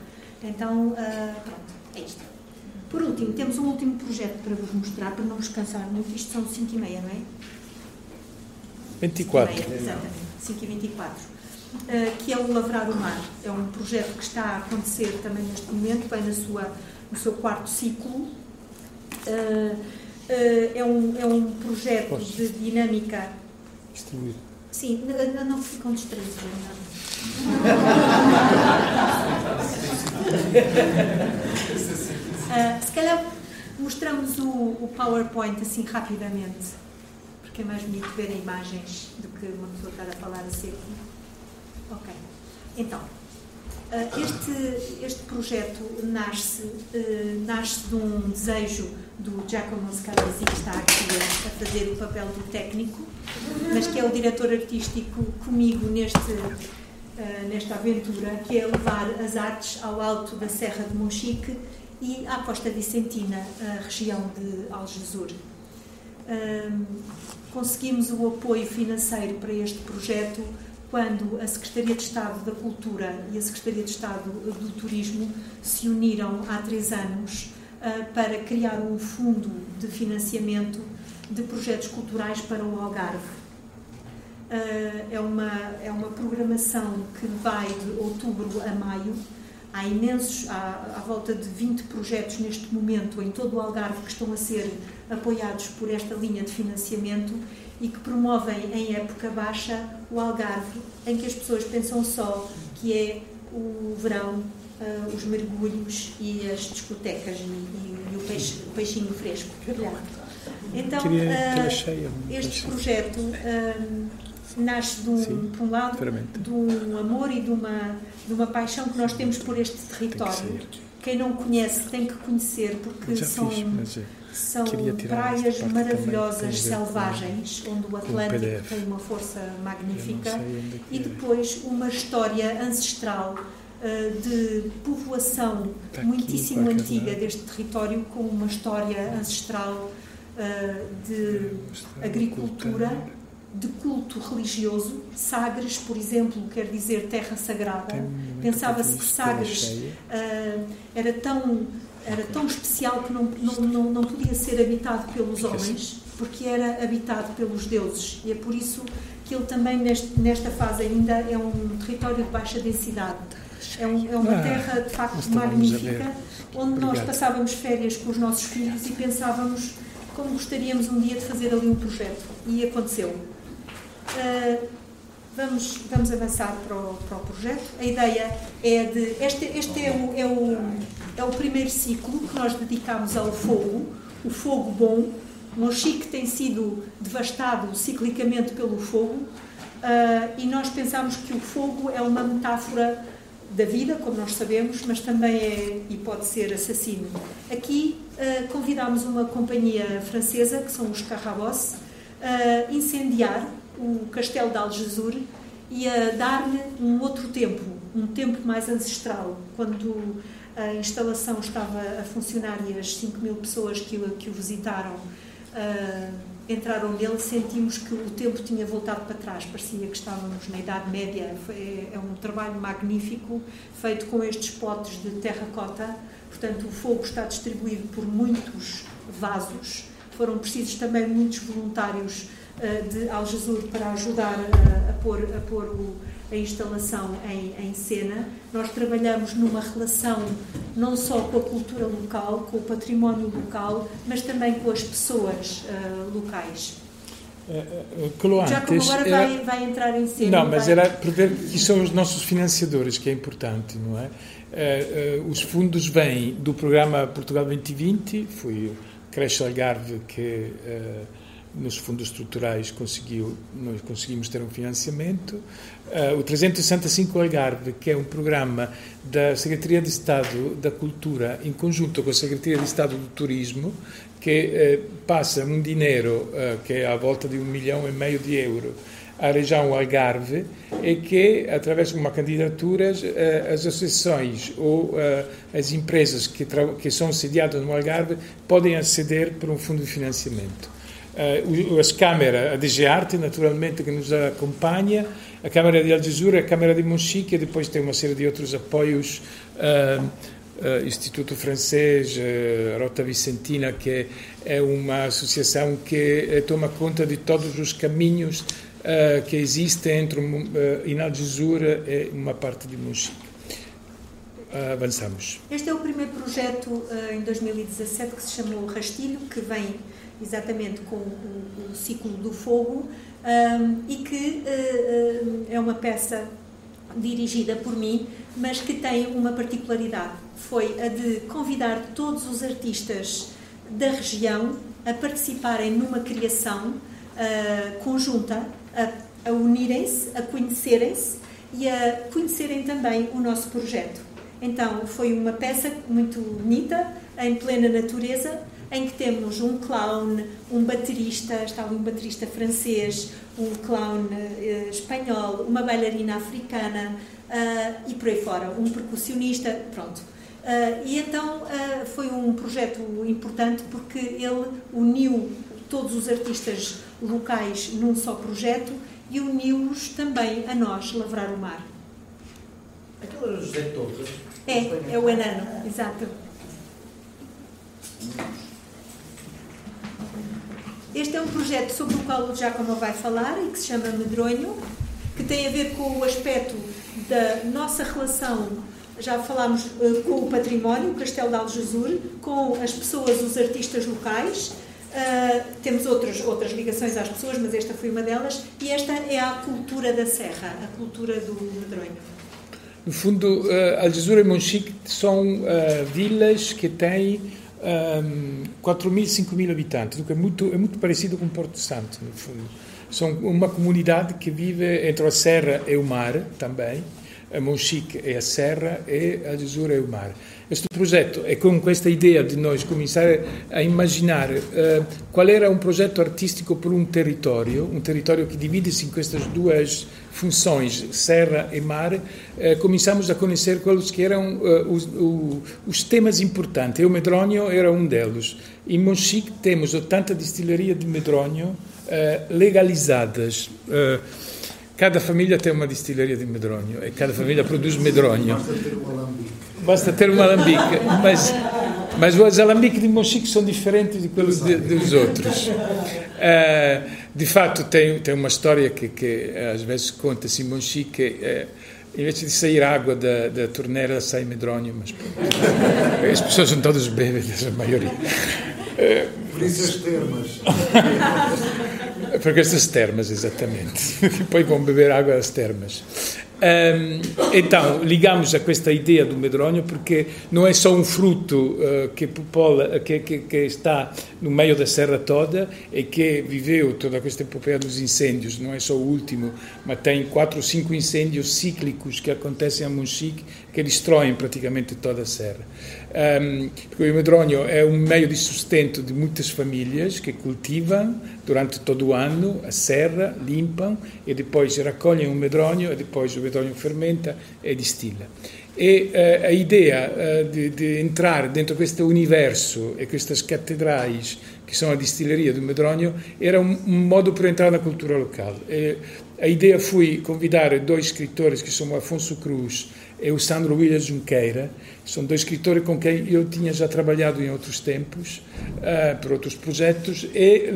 Então, uh, pronto, é isto. Por último, temos um último projeto para vos mostrar, para não vos cansar muito. Isto são 5 e meia, não é? 24. 5 e meia, exatamente, 5 e 24. Uh, que é o Lavrar o Mar. É um projeto que está a acontecer também neste momento, bem na sua, no seu quarto ciclo. Uh, é, um, é um projeto Posso. de dinâmica. Distribuir. Sim, não, não ficam distraídos. uh, se calhar mostramos o, o, PowerPoint assim rapidamente, porque é mais bonito ver imagens do que uma pessoa estar a falar a seco. Ok. Então, uh, este, este projeto nasce, uh, nasce de um desejo do Giacomo Scalesi, que está aqui a, fazer o papel do técnico, mas que é o diretor artístico comigo neste, uh, nesta aventura, que é levar as artes ao alto da Serra de Monchique e à Costa Vicentina, a região de Algesur. Um, conseguimos o apoio financeiro para este projeto quando a Secretaria de Estado da Cultura e a Secretaria de Estado do Turismo se uniram há três anos para criar um fundo de financiamento de projetos culturais para o Algarve. Uh, é, uma, é uma programação que vai de outubro a maio. Há imensos, há à volta de 20 projetos neste momento em todo o Algarve que estão a ser apoiados por esta linha de financiamento e que promovem em época baixa o Algarve, em que as pessoas pensam só que é o verão, uh, os mergulhos e as discotecas e, e, e o, peixe, o, peixinho fresco. Então, uh, este projeto uh, nasce de um, Sim, por um lado de um amor e de uma, de uma paixão que nós temos por este território. Quem não conhece tem que conhecer, porque são. Fiz, são praias maravilhosas, selvagens, onde o Atlântico tem uma força magnífica é e depois uma história ancestral uh, de povoação tá muitíssimo antiga deste território, com uma história ancestral uh, de agricultura, de culto religioso. Sagres, por exemplo, quer dizer terra sagrada. Pensava-se que Sagres uh, era tão era tão especial que não, não, não, não podia ser habitado pelos homens, porque era habitado pelos deuses. E é por isso que ele também, neste, nesta fase ainda, é um território de baixa densidade. É, um, é uma ah, terra, de facto, magnífica, onde Obrigado. nós passávamos férias com os nossos filhos e pensávamos como gostaríamos um dia de fazer ali um projeto. E aconteceu. Uh, vamos, vamos avançar para o, para o projeto. A ideia é de. Este, este é, o, é, o, é o primeiro ciclo que nós dedicamos ao fogo, o fogo bom. Monchique tem sido devastado ciclicamente pelo fogo uh, e nós pensamos que o fogo é uma metáfora da vida, como nós sabemos, mas também é e pode ser assassino. Aqui uh, convidámos uma companhia francesa, que são os Carrabos, a uh, incendiar o castelo de Algesur e a dar-lhe um outro tempo, um tempo mais ancestral, quando a instalação estava a funcionar e as 5 mil pessoas que o, que o visitaram uh, entraram nele, sentimos que o tempo tinha voltado para trás, parecia que estávamos na Idade Média. É um trabalho magnífico, feito com estes potes de terracota, portanto, o fogo está distribuído por muitos vasos. Foram precisos também muitos voluntários de Algesur para ajudar a, a pôr, a pôr o, a instalação em, em cena. Nós trabalhamos numa relação não só com a cultura local, com o património local, mas também com as pessoas uh, locais. Uh, Já como agora era... vai, vai, entrar em cena. Não, mas vai... era para ver que são os nossos financiadores, que é importante, não é? Os fundos vêm do programa Portugal 2020, foi o Creche Algarve que nos fundos estruturais conseguiu, nós conseguimos ter um financiamento. Uh, o 365 Algarve, que é um programa da Secretaria de Estado da Cultura, em conjunto com a Secretaria de Estado do Turismo, que uh, passa um dinheiro uh, que é à volta de um milhão e meio de euros à região Algarve e que, através de uma candidatura, as associações ou as empresas que, que são sediadas no Algarve podem aceder para um fundo de financiamento. A DG Arte, naturalmente, que nos acompanha, a Câmara de Algesura, a Câmara de Monchique, e depois tem uma série de outros apoios, uh, uh, Instituto Francês, Rota Vicentina, que é uma associação que toma conta de todos os caminhos que existem entre em Algesura e uma parte de Monchique. avançamos. Este é o primeiro projeto em 2017 que se chamou Rastilho, que vem exatamente com o, o ciclo do fogo um, e que uh, é uma peça dirigida por mim, mas que tem uma particularidade. Foi a de convidar todos os artistas da região a participarem numa criação uh, conjunta, a, a unirem-se, a conhecerem-se e a conhecerem também o nosso projeto. Então, foi uma peça muito bonita, em plena natureza, em que temos um clown, um baterista, está ali um baterista francês, um clown uh, espanhol, uma bailarina africana uh, e por aí fora, um percussionista, pronto. Uh, e então uh, foi um projeto importante porque ele uniu todos os artistas locais num só projeto e uniu-os também a nós, Lavrar o Mar. Aquele é o José Torres? É, é o enano, exato. Este é um projeto sobre o qual o Giacomo vai falar e que se chama Medronho, que tem a ver com o aspecto da nossa relação já falámos uh, com o património, o Castelo de Algesur, com as pessoas, os artistas locais. Uh, temos outras, outras ligações às pessoas, mas esta foi uma delas. E esta é a cultura da serra, a cultura do medronho. No fundo, uh, Algesur e Monchique são uh, vilas que têm um, 4 mil, 5 mil habitantes, é muito, é muito parecido com Porto Santo, no fundo. São uma comunidade que vive entre a serra e o mar também, a Monchique é a serra e a Gesura é o mar. Este projeto é com esta ideia de nós começar a imaginar uh, qual era um projeto artístico por um território, um território que divide-se em estas duas funções, serra e mar, uh, começamos a conhecer quais que eram uh, os, os, temas importantes. E o medronho era um deles. Em Monchique temos 80 destilarias de medronho legalizadas. Cada família tem uma destilaria de medronho e cada família produz medronho. Basta ter um alambique. Mas, mas os alambiques de Monchique são diferentes de quellos de, dos outros. Uh, de fato, tem, tem uma história que, que às vezes conta-se em Monchique. Uh, em vez de sair água da, da torneira, sai medronho, mas as pessoas são todas bêbadas, a maioria. Por isso as termas. Porque estas termas, exatamente. Depois vão beber água das termas. Então, ligamos a questa ideia do medronho porque não é só um fruto uh, que, popola, no meio da serra toda e que viveu toda questa epopeia dos incêndios, não é só o último, mas tem quatro ou cinco incêndios cíclicos que acontecem a Monchique que destroem praticamente toda a serra. Um, porque o medronho é um meio de sustento de muitas famílias que cultivam durante todo o ano a serra, limpam e depois recolhem o medronho e depois o medronho fermenta e distila. E uh, a ideia uh, de, de, entrar dentro questo universo e queste cattedrali che sono la distilleria del Medronio era un, un modo per entrare nella cultura locale. E a ideia foi convidar dois escritores que são o Afonso Cruz e o Sandro Williams Junqueira, são dois escritores com quem eu tinha já trabalhado em outros tempos, uh, por outros projetos, e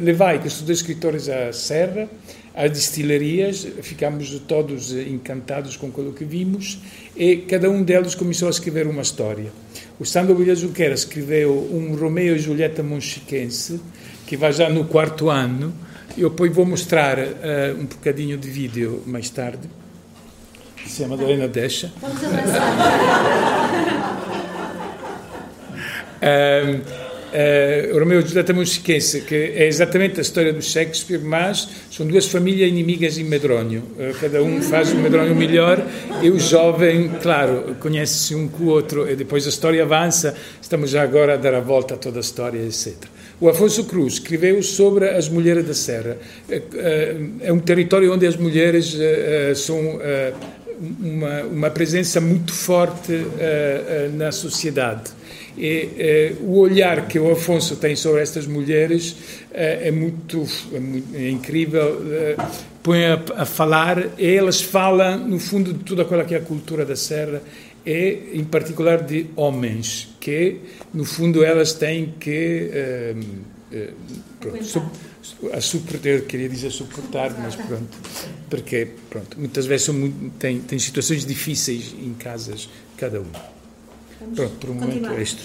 levai estes dois escritores à Serra, às distilarias, ficámos todos encantados com aquilo que vimos, e cada um deles começou a escrever uma história. O Sandro Williams Junqueira escreveu um Romeo e Julieta Monchiquense, que vai já no quarto ano, eu depois vou mostrar uh, um bocadinho de vídeo mais tarde. Se a Madalena deixa. Vamos avançar. Uh, o Romeu e Julieta Musiquense, que é exatamente a história do Shakespeare, mas são duas famílias inimigas em Medronho. Uh, cada um faz o Medronho melhor e o jovem, claro, conhece-se um com o outro e depois a história avança. Estamos já agora a dar a volta a toda a história, etc. O Afonso Cruz escreveu sobre as mulheres da Serra. É, é um território onde as mulheres são uma, uma presença muito forte na sociedade. E, o olhar que o Afonso tem sobre estas mulheres é muito, é, muito, é incrível. põe a, a, falar, e elas falam, no fundo, de tudo aquilo que é a cultura da Serra e, em particular, de homens, que, no fundo, elas têm que. Uh, uh, pronto, a suportar, queria dizer suportar, mas pronto, porque pronto, muitas vezes são muito, tem, tem situações difíceis em casas, cada um. Pronto, por um momento é isto.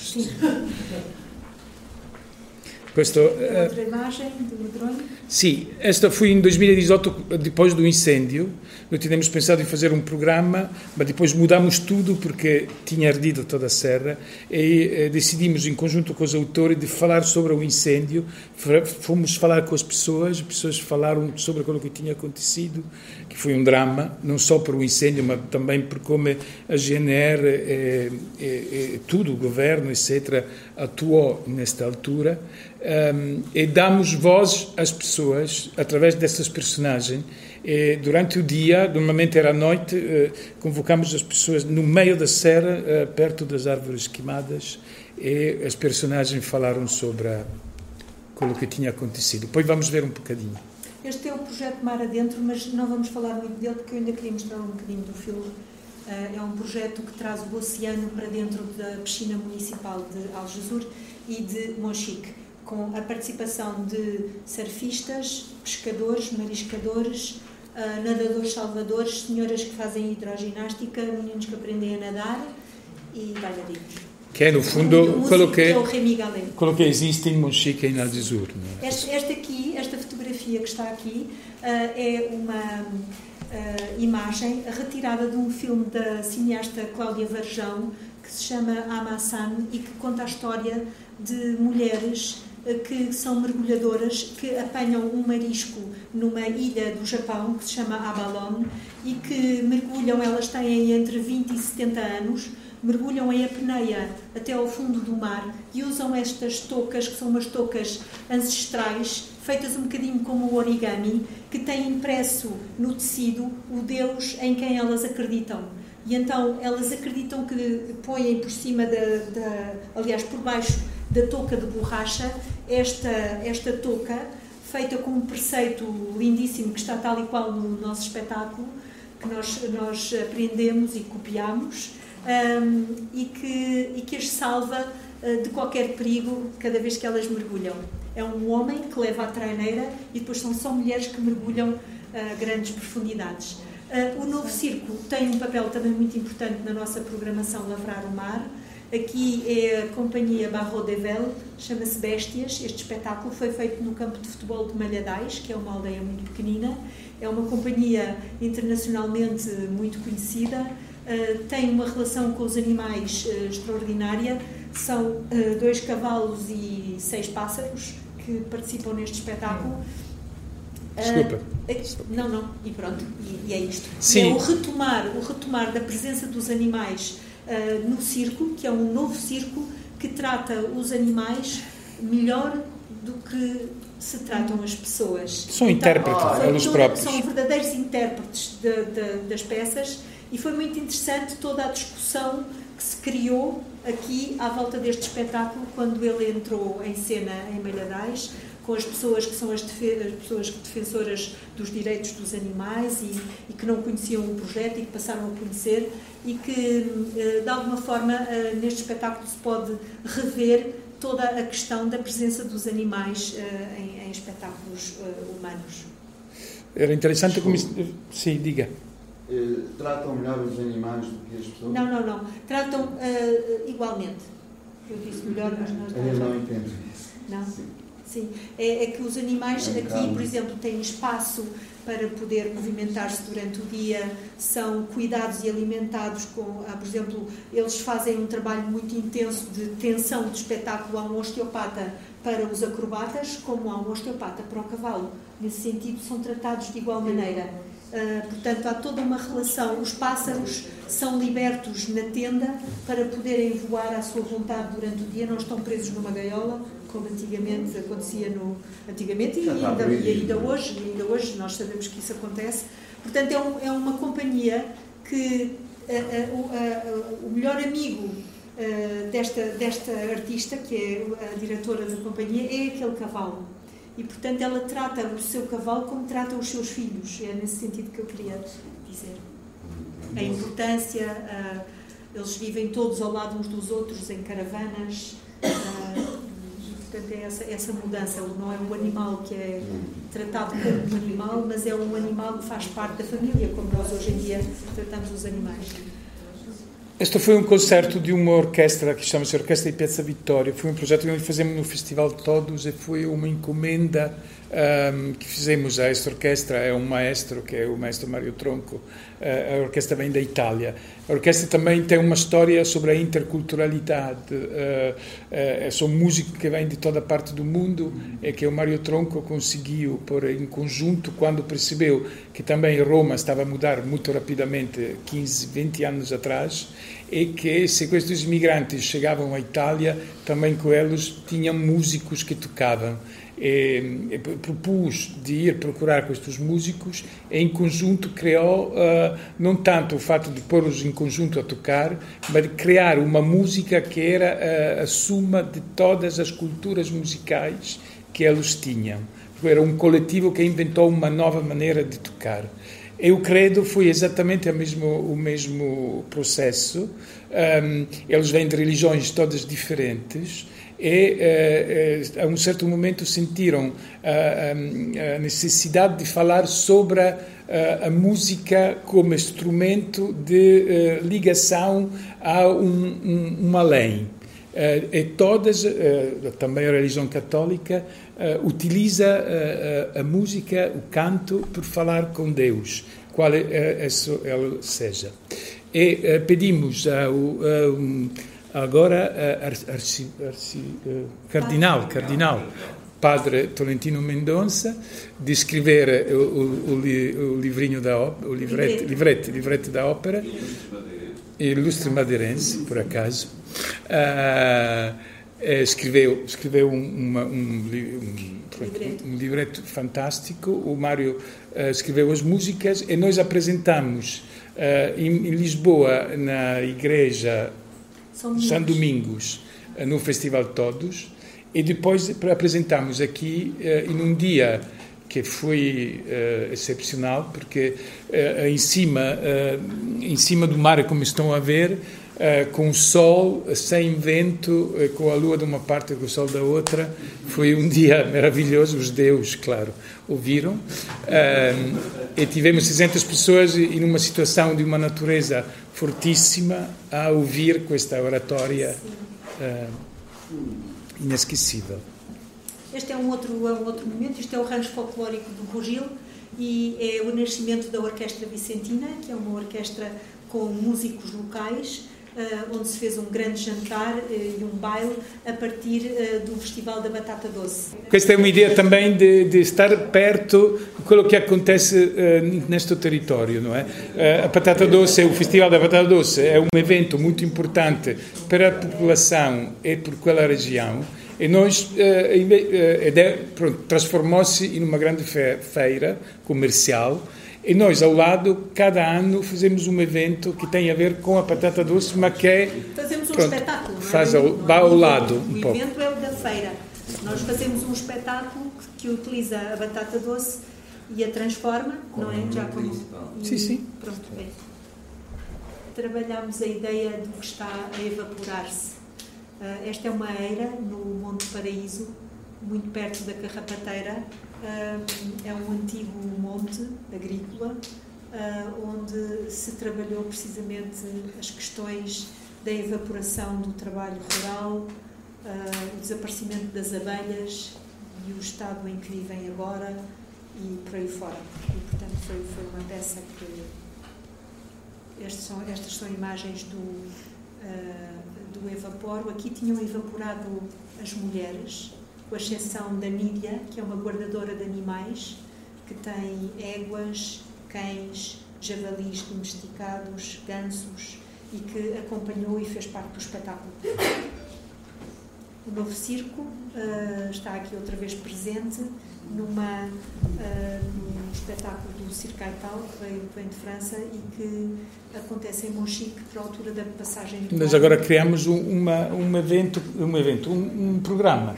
Questo, Outra imagem do medronho? Sì, esta foi em 2018, depois do incêndio. Nós tínhamos pensado em fazer um programa, mas depois mudamos tudo porque tinha ardido toda a serra e eh, decidimos, em conjunto com os autores, de falar sobre o incêndio. Fomos falar com as pessoas, as pessoas falaram sobre aquilo que tinha acontecido, que foi um drama, não só por o incêndio, mas também por como a GNR, e, e, e tudo, o governo, etc., atuou nesta altura um, e damos voz às pessoas através dessas personagens E durante o dia, normalmente era à noite, eh, convocamos as pessoas no meio da serra, eh, perto das árvores queimadas, e as personagens falaram sobre aquilo que tinha acontecido. Depois vamos ver um bocadinho. Este é o projeto Mar Adentro, mas não vamos falar muito dele porque eu ainda queria mostrar um bocadinho do filme. É um projeto que traz o oceano para dentro da piscina municipal de Algesur e de Monchique, com a participação de surfistas, pescadores, mariscadores, uh, nadadores salvadores, senhoras que fazem hidroginástica, meninos que aprendem a nadar e bailarinos. Que é, no fundo, aquilo que, que existe em Monchique e em Algesur. É? Esta, esta, aqui, esta fotografia que está aqui, uh, é uma uh, imagem retirada de um filme da cineasta Cláudia Varjão, que se chama Amasan e que conta a história de mulheres que são mergulhadoras que apanham um marisco numa ilha do Japão que se chama Abalon e que mergulham, elas têm entre 20 e 70 anos, mergulham em apneia até ao fundo do mar e usam estas toucas, que são umas toucas ancestrais, feitas um bocadinho como o origami, que têm impresso no tecido o Deus em quem elas acreditam. E então elas acreditam que põem por cima da, da aliás, por baixo da touca de borracha, esta, esta touca, feita com um preceito lindíssimo que está tal e qual no nosso espetáculo, que nós, nós aprendemos e copiamos, um, e, que, e que as salva uh, de qualquer perigo cada vez que elas mergulham. É um homem que leva a traineira e depois são só mulheres que mergulham a grandes profundidades. Uh, o Novo Circo tem um papel também muito importante na nossa programação Lavrar o Mar. Aqui é a companhia Barro de Vel, chama-se Béstias. Este espetáculo foi feito no campo de futebol de Malhadais, que é uma aldeia muito pequenina. É uma companhia internacionalmente muito conhecida, uh, tem uma relação com os animais uh, extraordinária. São uh, dois cavalos e seis pássaros que participam neste espetáculo. Desculpa. não, não, e pronto, e, e é isto. Sim. é o retomar, o retomar da presença dos animais uh, no circo, que é um novo circo que trata os animais melhor do que se tratam as pessoas. São então, intérpretes, eles próprios. São verdadeiros intérpretes de, de, das peças e foi muito interessante toda a discussão que se criou aqui à volta deste espetáculo quando ele entrou em cena em Malhadais com as pessoas que são as, as pessoas defensoras dos direitos dos animais e, e, que não conheciam o projeto e que passaram a conhecer e que, eh, de alguma forma, eh, neste espetáculo se pode rever toda a questão da presença dos animais eh, em, em espetáculos humanos. Era interessante como... Sim, diga. Tratam melhor os animais do que as pessoas? Não, não, não. Tratam uh, igualmente. Eu disse melhor, mas nós não. Eu não entendo isso. Não? Sim. Sim, é, é, que os animais é aqui, por exemplo, têm espaço para poder movimentar-se durante o dia, são cuidados e alimentados com, ah, por exemplo, eles fazem um trabalho muito intenso de tensão de espetáculo a um osteopata para os acrobatas, como há um osteopata para o cavalo. Nesse sentido, são tratados de igual maneira. Uh, portanto, há toda uma relação. Os pássaros são libertos na tenda para poderem voar à sua vontade durante o dia, não estão presos numa gaiola, como antigamente acontecia no antigamente e ainda, e ainda hoje ainda hoje nós sabemos que isso acontece. Portanto é, um, é uma companhia que a, a, a, o melhor amigo desta desta artista que é a diretora da companhia é aquele cavalo. E portanto ela trata o seu cavalo como trata os seus filhos. É nesse sentido que eu queria dizer. A importância eles vivem todos ao lado uns dos outros em caravanas Portanto, é essa, essa mudança. Não é um animal que é tratado como um animal, mas é um animal que faz parte da família, como nós hoje em dia tratamos os animais. Este foi um concerto de uma orquestra que chama-se Orquestra de Piazza Vittoria. Foi um projeto que nós fizemos no Festival de Todos e foi uma encomenda um, que fizemos a esta orquestra. É um maestro, que é o maestro Mário Tronco. Uh, a orquestra vem da Itália. A orquestra também tem uma história sobre a interculturalidade. Uh, uh, são músicos que vêm de toda parte do mundo e que o Mário Tronco conseguiu pôr em conjunto quando percebeu que também Roma estava a mudar muito rapidamente, 15, 20 anos atrás, e que se estes imigrantes chegavam à Itália, também com eles tinham músicos que tocavam e, propus de ir procurar estes músicos e em conjunto criou uh, não tanto o fato de pôr-os em conjunto a tocar, mas de criar uma música que era uh, a suma de todas as culturas musicais que eles tinham. Era um coletivo que inventou uma nova maneira de tocar. E o credo foi exatamente o mesmo, o mesmo processo. Um, eles vêm de religiões todas diferentes, e eh, eh, a um certo momento sentiram a, a necessidade de falar sobre a, a, música como instrumento de eh, ligação a um, um, um além. e todas, também a religião católica, utiliza a, música, o canto, por falar com Deus, qual é, é, ele seja. E pedimos ao agora uh, arci, arci, uh, cardinal, cardinal, padre Tolentino Mendonça, de escrever o, o, o, livrinho da o livreto, livreto, livreto da ópera, ilustre madeirense, por acaso. Uh, escreveu escreveu um, uma, um, um, um, livreto fantástico. O Mário escreveu as músicas e nós apresentamos em, em Lisboa, na igreja são Domingos, São Domingos eh, no Festival Todos, e depois apresentamos aqui uh, em um dia que foi uh, excepcional, porque uh, em, cima, em cima do mar, como estão a ver, com o sol, sem vento, com a lua de uma parte e com o sol da outra, foi um dia maravilhoso. Os deuses, claro, ouviram. e tivemos 600 pessoas e numa situação de uma natureza fortíssima a ouvir questa oratória inesquecível. Este é um outro, é um outro momento, isto é o rancho folclórico do Bugil e é o nascimento da Orquestra Vicentina, que é uma orquestra com músicos locais onde se fez um grande jantar uh, e um baile a partir uh, do Festival da Batata Doce. Questa é uma ideia também de, de estar perto de que acontece neste território, não é? a Batata Doce, o Festival da Batata Doce é um evento muito importante para a população e por aquela região e nós transformou-se em uma grande feira comercial e nós, ao lado, cada ano fazemos um evento que tem a ver com a batata doce, mas que é. Fazemos um pronto, espetáculo. Faz ao, vai ao lado. Um o pouco. evento é o da feira. Nós fazemos um espetáculo que, que utiliza a batata doce e a transforma, como não é? Já como. Sim, sim. Pronto, é. Trabalhamos a ideia do que está a evaporar-se. Uh, esta é uma eira no Monte Paraíso, muito perto da Carrapateira, é um antigo monte agrícola ah, onde se trabalhou precisamente as questões da evaporação do trabalho rural, ah, o desaparecimento das abelhas e o estado em que vivem agora e por aí fora. E, portanto, foi, foi uma peça que. Estas são, estas são imagens do, uh, do evaporo. Aqui tinham evaporado as mulheres, com exceção da Nília, que é uma guardadora de animais, que tem éguas, cães, javalis domesticados, gansos e que acompanhou e fez parte do espetáculo. O novo circo uh, está aqui outra vez presente numa, uh, num espetáculo do Circo Aital, que vem, vem de França e que acontece em Monchique, por altura da passagem do Nós agora criamos um, uma, um evento, um, evento um, um programa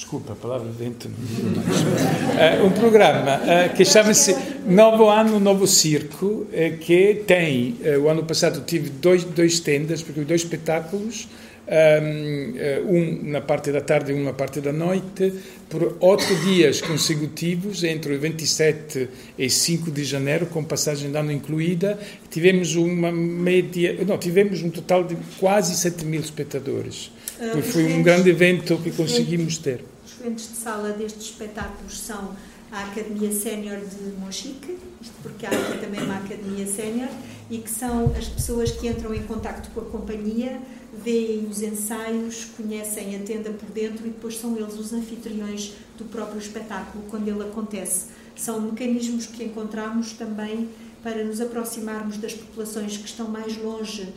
desculpa, a palavra dentro, uh, um programa uh, que chama-se Novo Ano, Novo Circo, uh, que tem, o ano passado tive dois, dois tendas, porque dois espetáculos, um, um na parte da tarde e um na parte da noite, por oito dias consecutivos, entre o 27 e 5 de janeiro, com passagem de ano incluída, tivemos uma média, não, tivemos um total de quase 7 mil espectadores. Uh, foi um grande evento que conseguimos ter. Os clientes de sala destes espetáculos são a Academia Sénior de Monchique, isto porque há aqui também uma Academia Sénior, e que são as pessoas que entram em contato com a companhia, veem os ensaios, conhecem a tenda por dentro e depois são eles os anfitriões do próprio espetáculo quando ele acontece. São mecanismos que encontramos também para nos aproximarmos das populações que estão mais longe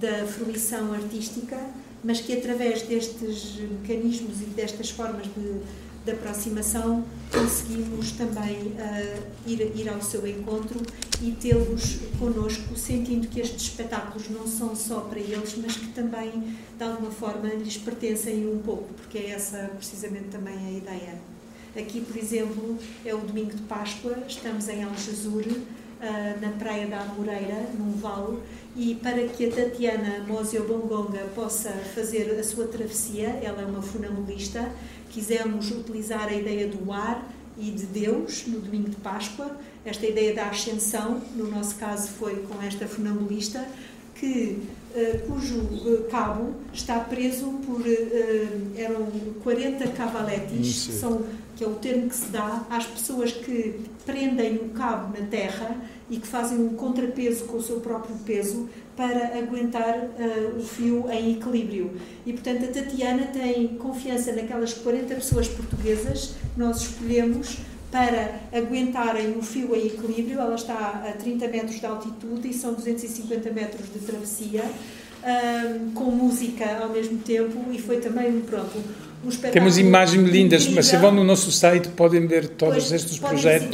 da fruição artística mas que através destes mecanismos e destas formas de de aproximação, conseguimos também uh, ir, ir ao seu encontro e tê-los connosco, sentindo que estes espetáculos não são só para eles, mas que também, de alguma forma, lhes pertencem um pouco, porque é essa precisamente também a ideia. Aqui, por exemplo, é o domingo de Páscoa, estamos em Algesur, uh, na Praia da Amoreira, num vale, e para que a Tatiana Mosio Bongonga possa fazer a sua travessia, ela é uma funambulista, quisemos utilizar a ideia do ar e de Deus no domingo de Páscoa, esta ideia da ascensão, no nosso caso foi com esta funambulista, que, uh, cujo uh, cabo está preso por uh, eram 40 cavaletes, são, que é o termo que se dá às pessoas que prendem o cabo na terra e que fazem um contrapeso com o seu próprio peso para aguentar uh, o fio em equilíbrio. E, portanto, a Tatiana tem confiança naquelas 40 pessoas portuguesas que nós escolhemos para aguentarem o fio em equilíbrio. Ela está a 30 metros de altitude e são 250 metros de travessia, uh, com música ao mesmo tempo, e foi também, pronto, um Temos imagens lindas, mas se vão no nosso site podem ver todos pois, estes projetos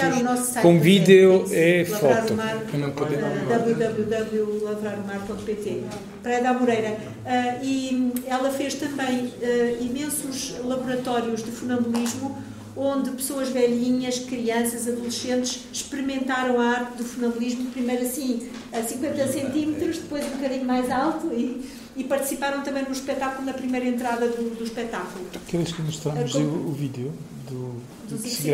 com vídeo e foto. www.lavraromar.pt Praia da Moreira. Uh, e ela fez também uh, imensos laboratórios de funambulismo onde pessoas velhinhas, crianças, adolescentes experimentaram a arte do funambulismo, primeiro assim a 50 centímetros, depois um bocadinho mais alto e e participaram também no espetáculo, na primeira entrada do, do espetáculo. Queres que mostramos o, o vídeo do, do, do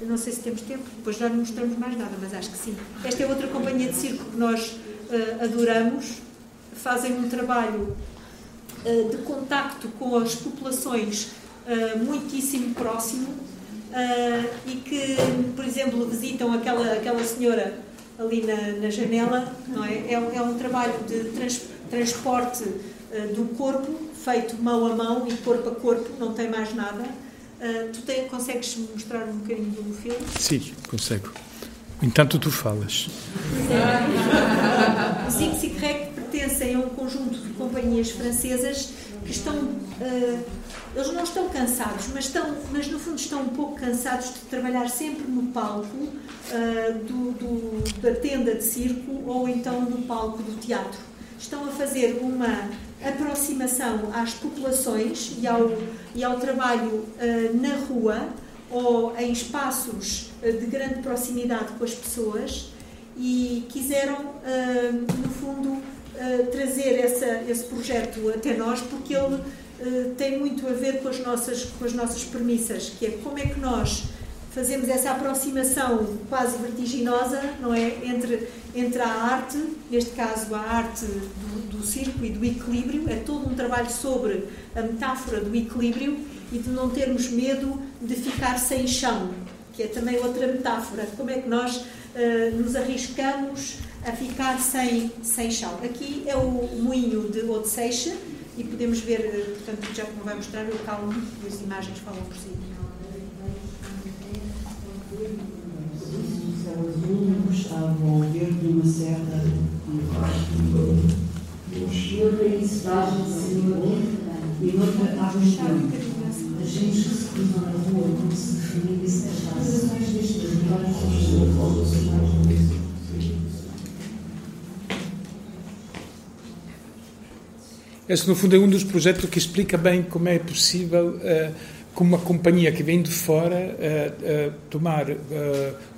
Eu não sei se temos tempo, depois já não mostramos mais nada, mas acho que sim. Esta é outra companhia de circo que nós uh, adoramos, fazem um trabalho uh, de contacto com as populações uh, muitíssimo próximo e que, por exemplo, visitam aquela, aquela senhora ali na, na janela, não é? É, é um trabalho de trans, transporte uh, do corpo, feito mão a mão e corpo a corpo, não tem mais nada. Uh, tu te, consegues mostrar um bocadinho do filme? Sim, consigo. Entanto, tu falas. Os Zig Rec pertencem a um conjunto de companhias francesas que estão. Uh, eles não estão cansados, mas, estão, mas no fundo estão um pouco cansados de trabalhar sempre no palco uh, do, do, da tenda de circo ou então no palco do teatro estão a fazer uma aproximação às populações e ao, e ao trabalho uh, na rua ou em espaços uh, de grande proximidade com as pessoas e quiseram, uh, no fundo, trazer essa, esse projeto até nós porque ele tem muito a ver com as, nossas, com as nossas premissas, que é como é que nós fazemos essa aproximação quase vertiginosa, não é, entre entre a arte, neste caso a arte do, do circo e do equilíbrio, é todo um trabalho sobre a metáfora do equilíbrio e de não termos medo de ficar sem chão, que é também outra metáfora. Como é que nós uh, nos arriscamos a ficar sem, sem chão? Aqui é o moinho de Odseixe e podemos ver, uh, portanto, já não vai mostrar, eu calmo e as imagens falam por si estavam a ver de uma certa outra ensidagem e água extrema. As gentes que se cruzam na rua como se definissem as razões destes territórios Esse, no fundo, é um dos projetos que explica bem como é possível uh, como uma companhia que vem de fora uh, uh, tomar uh,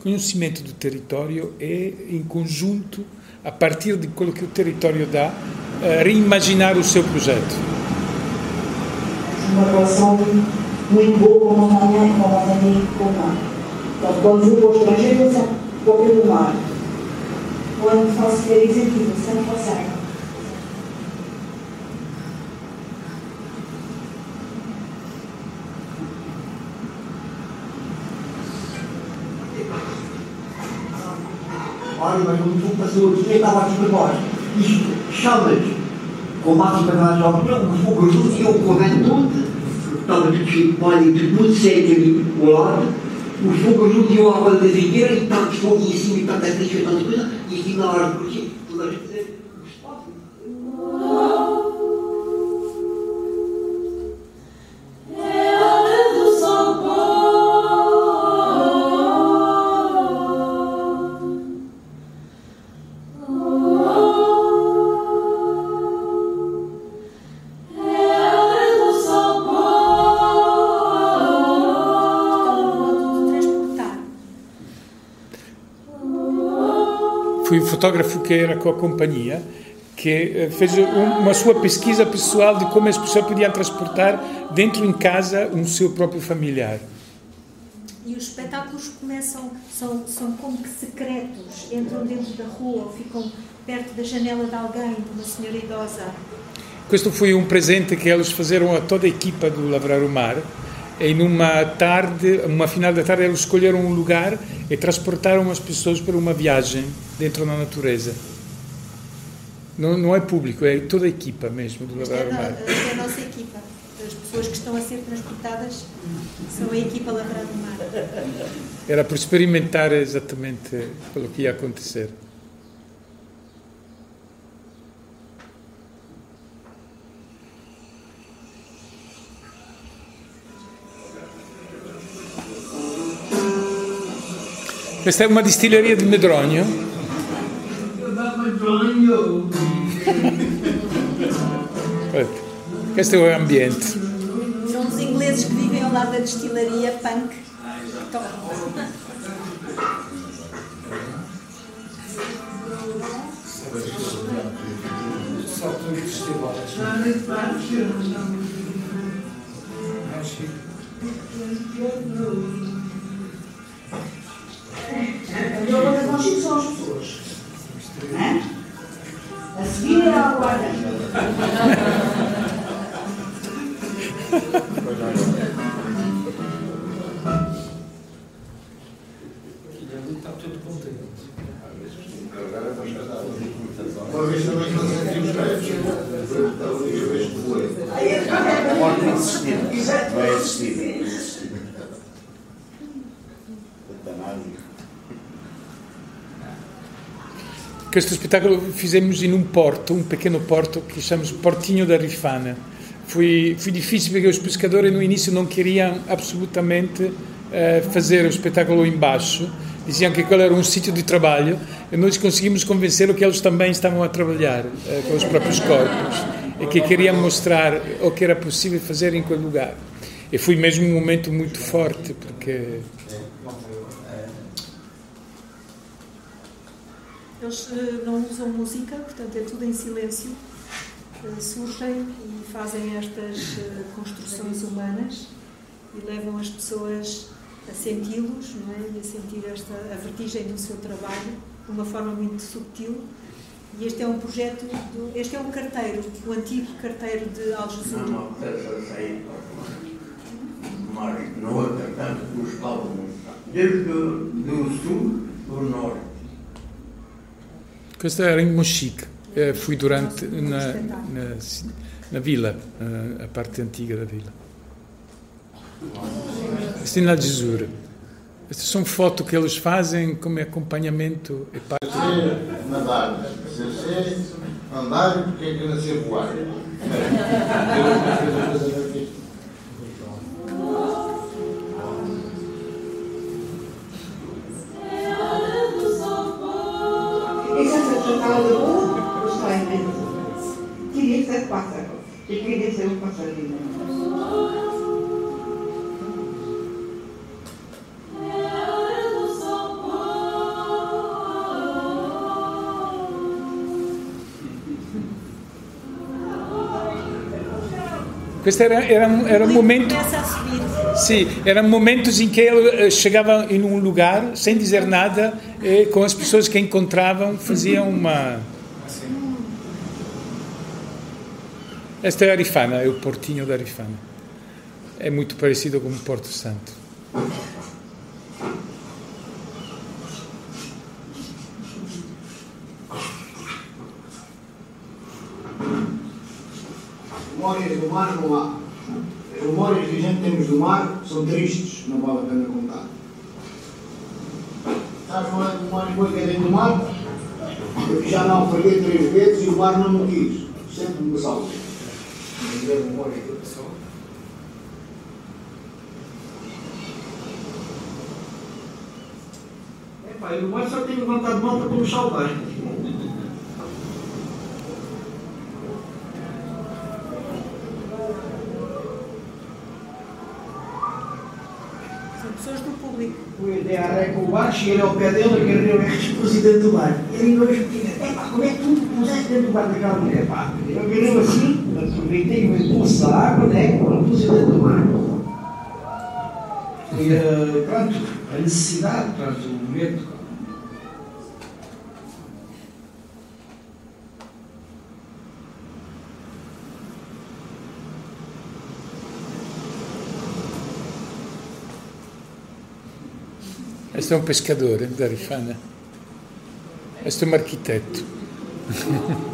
conhecimento do território e, em conjunto, a partir de aquilo que o território dá, reimaginar o seu projeto. Uma relação muito boa com a e com a montanha e com o mar. Então, quando vou para o estrangeiro, eu vou pelo mar. Quando faço férias aqui, eu sempre passeio. Mas tu passou aqui e estava aqui para nós. Isto, chamas, com máxima verdade ópera, o fogo azul e o correndo, estava tudo cheio de e tudo muito sério ali ao lado, o fogo azul e a água da figueira e tantos fogo em cima e tanta triste e tanta coisa, e aqui na árvore, toda a gente dizer, fotógrafo que era com a companhia, que eh, fez uma sua pesquisa pessoal de como as pessoas podiam transportar dentro em casa um seu próprio familiar. E os espetáculos começam, são, são como que secretos, entram dentro da rua ou ficam perto da janela de alguém, de uma senhora idosa. Questo foi um presente que eles fizeram a toda a equipa do Lavrar o Mar. E numa tarde, uma final da tarde, eles escolheram um lugar e transportaram as pessoas para uma viagem dentro da natureza. Não, não é público, é toda a equipa mesmo do Lavrar é Mar. É a nossa equipa. As pessoas que estão a ser transportadas são a equipa Lavrar o Mar. Era por experimentar exatamente o que ia acontecer. Questa è una distilleria di Medronio. Questo è l'ambiente. São os ingleses que vivem ao lado da destilaria punk. Melhor coisa consigo são as pessoas. É? A seguir é a guarda. Questo spettacolo fizemos in un porto, un pequeno porto que chamamos Portinho da Rifana. Foi, foi difícil porque os pescadores no início não queriam absolutamente eh, fazer o espetáculo embaixo. Diziam que aquele era um sítio de trabalho e nós conseguimos convencê-los que eles também estavam a trabalhar eh, com os próprios corpos e que queriam mostrar o que era possível fazer em aquele lugar. E foi mesmo um momento muito forte porque Eles eh, não usam música, portanto é tudo em silêncio. Eh, surgem e fazem estas eh, construções humanas e levam as pessoas a senti-los não é? e a sentir esta, a vertigem do seu trabalho de uma forma muito subtil. E este é um projeto, do, este é um carteiro, o antigo carteiro de Algesur. Não, mas não é tanto que os estavam desde o sul do norte. Questo era in Mochique, eh, fui durante na, na, na vila, a parte antiga da vila. Questo in Algesur. Queste sono foto che eles fazem come acompanhamento e parte. Se nadar, se se andar, porque é que nascer voar? Pájaro. Y quería ser un pasarino. Questo era, era, era un momento. Sì, erano momentos em que ele eh, chegava em um lugar sem dizer nada e com as pessoas que encontravam faziam uma. Esta é Arifana, é o portinho da Arifana. É muito parecido com o Porto Santo. Memórias do mar não há. As memórias que a gente temos do mar são tristes, não vale a pena contar. Estás falando de memórias boas que é dentro do mar? Eu já não falhei três vezes e o mar não me quis. Sempre me salva. É. Epá, eu mais só tenho levantado malta para me salvar. São pessoas do público. Fui até à ré com o bar, cheguei ao pé dele, agarrei o ex dentro do bar. Ele ainda hoje me diz, pá, como é que tu puseste dentro do bar daquela mulher? Pá, eu agarrei assim, aproveitei o impulso da água, né, pus dentro do bar. E, uh, pronto, a necessidade, pronto, o momento, Este é um pescador da Rifana. Este é um arquiteto.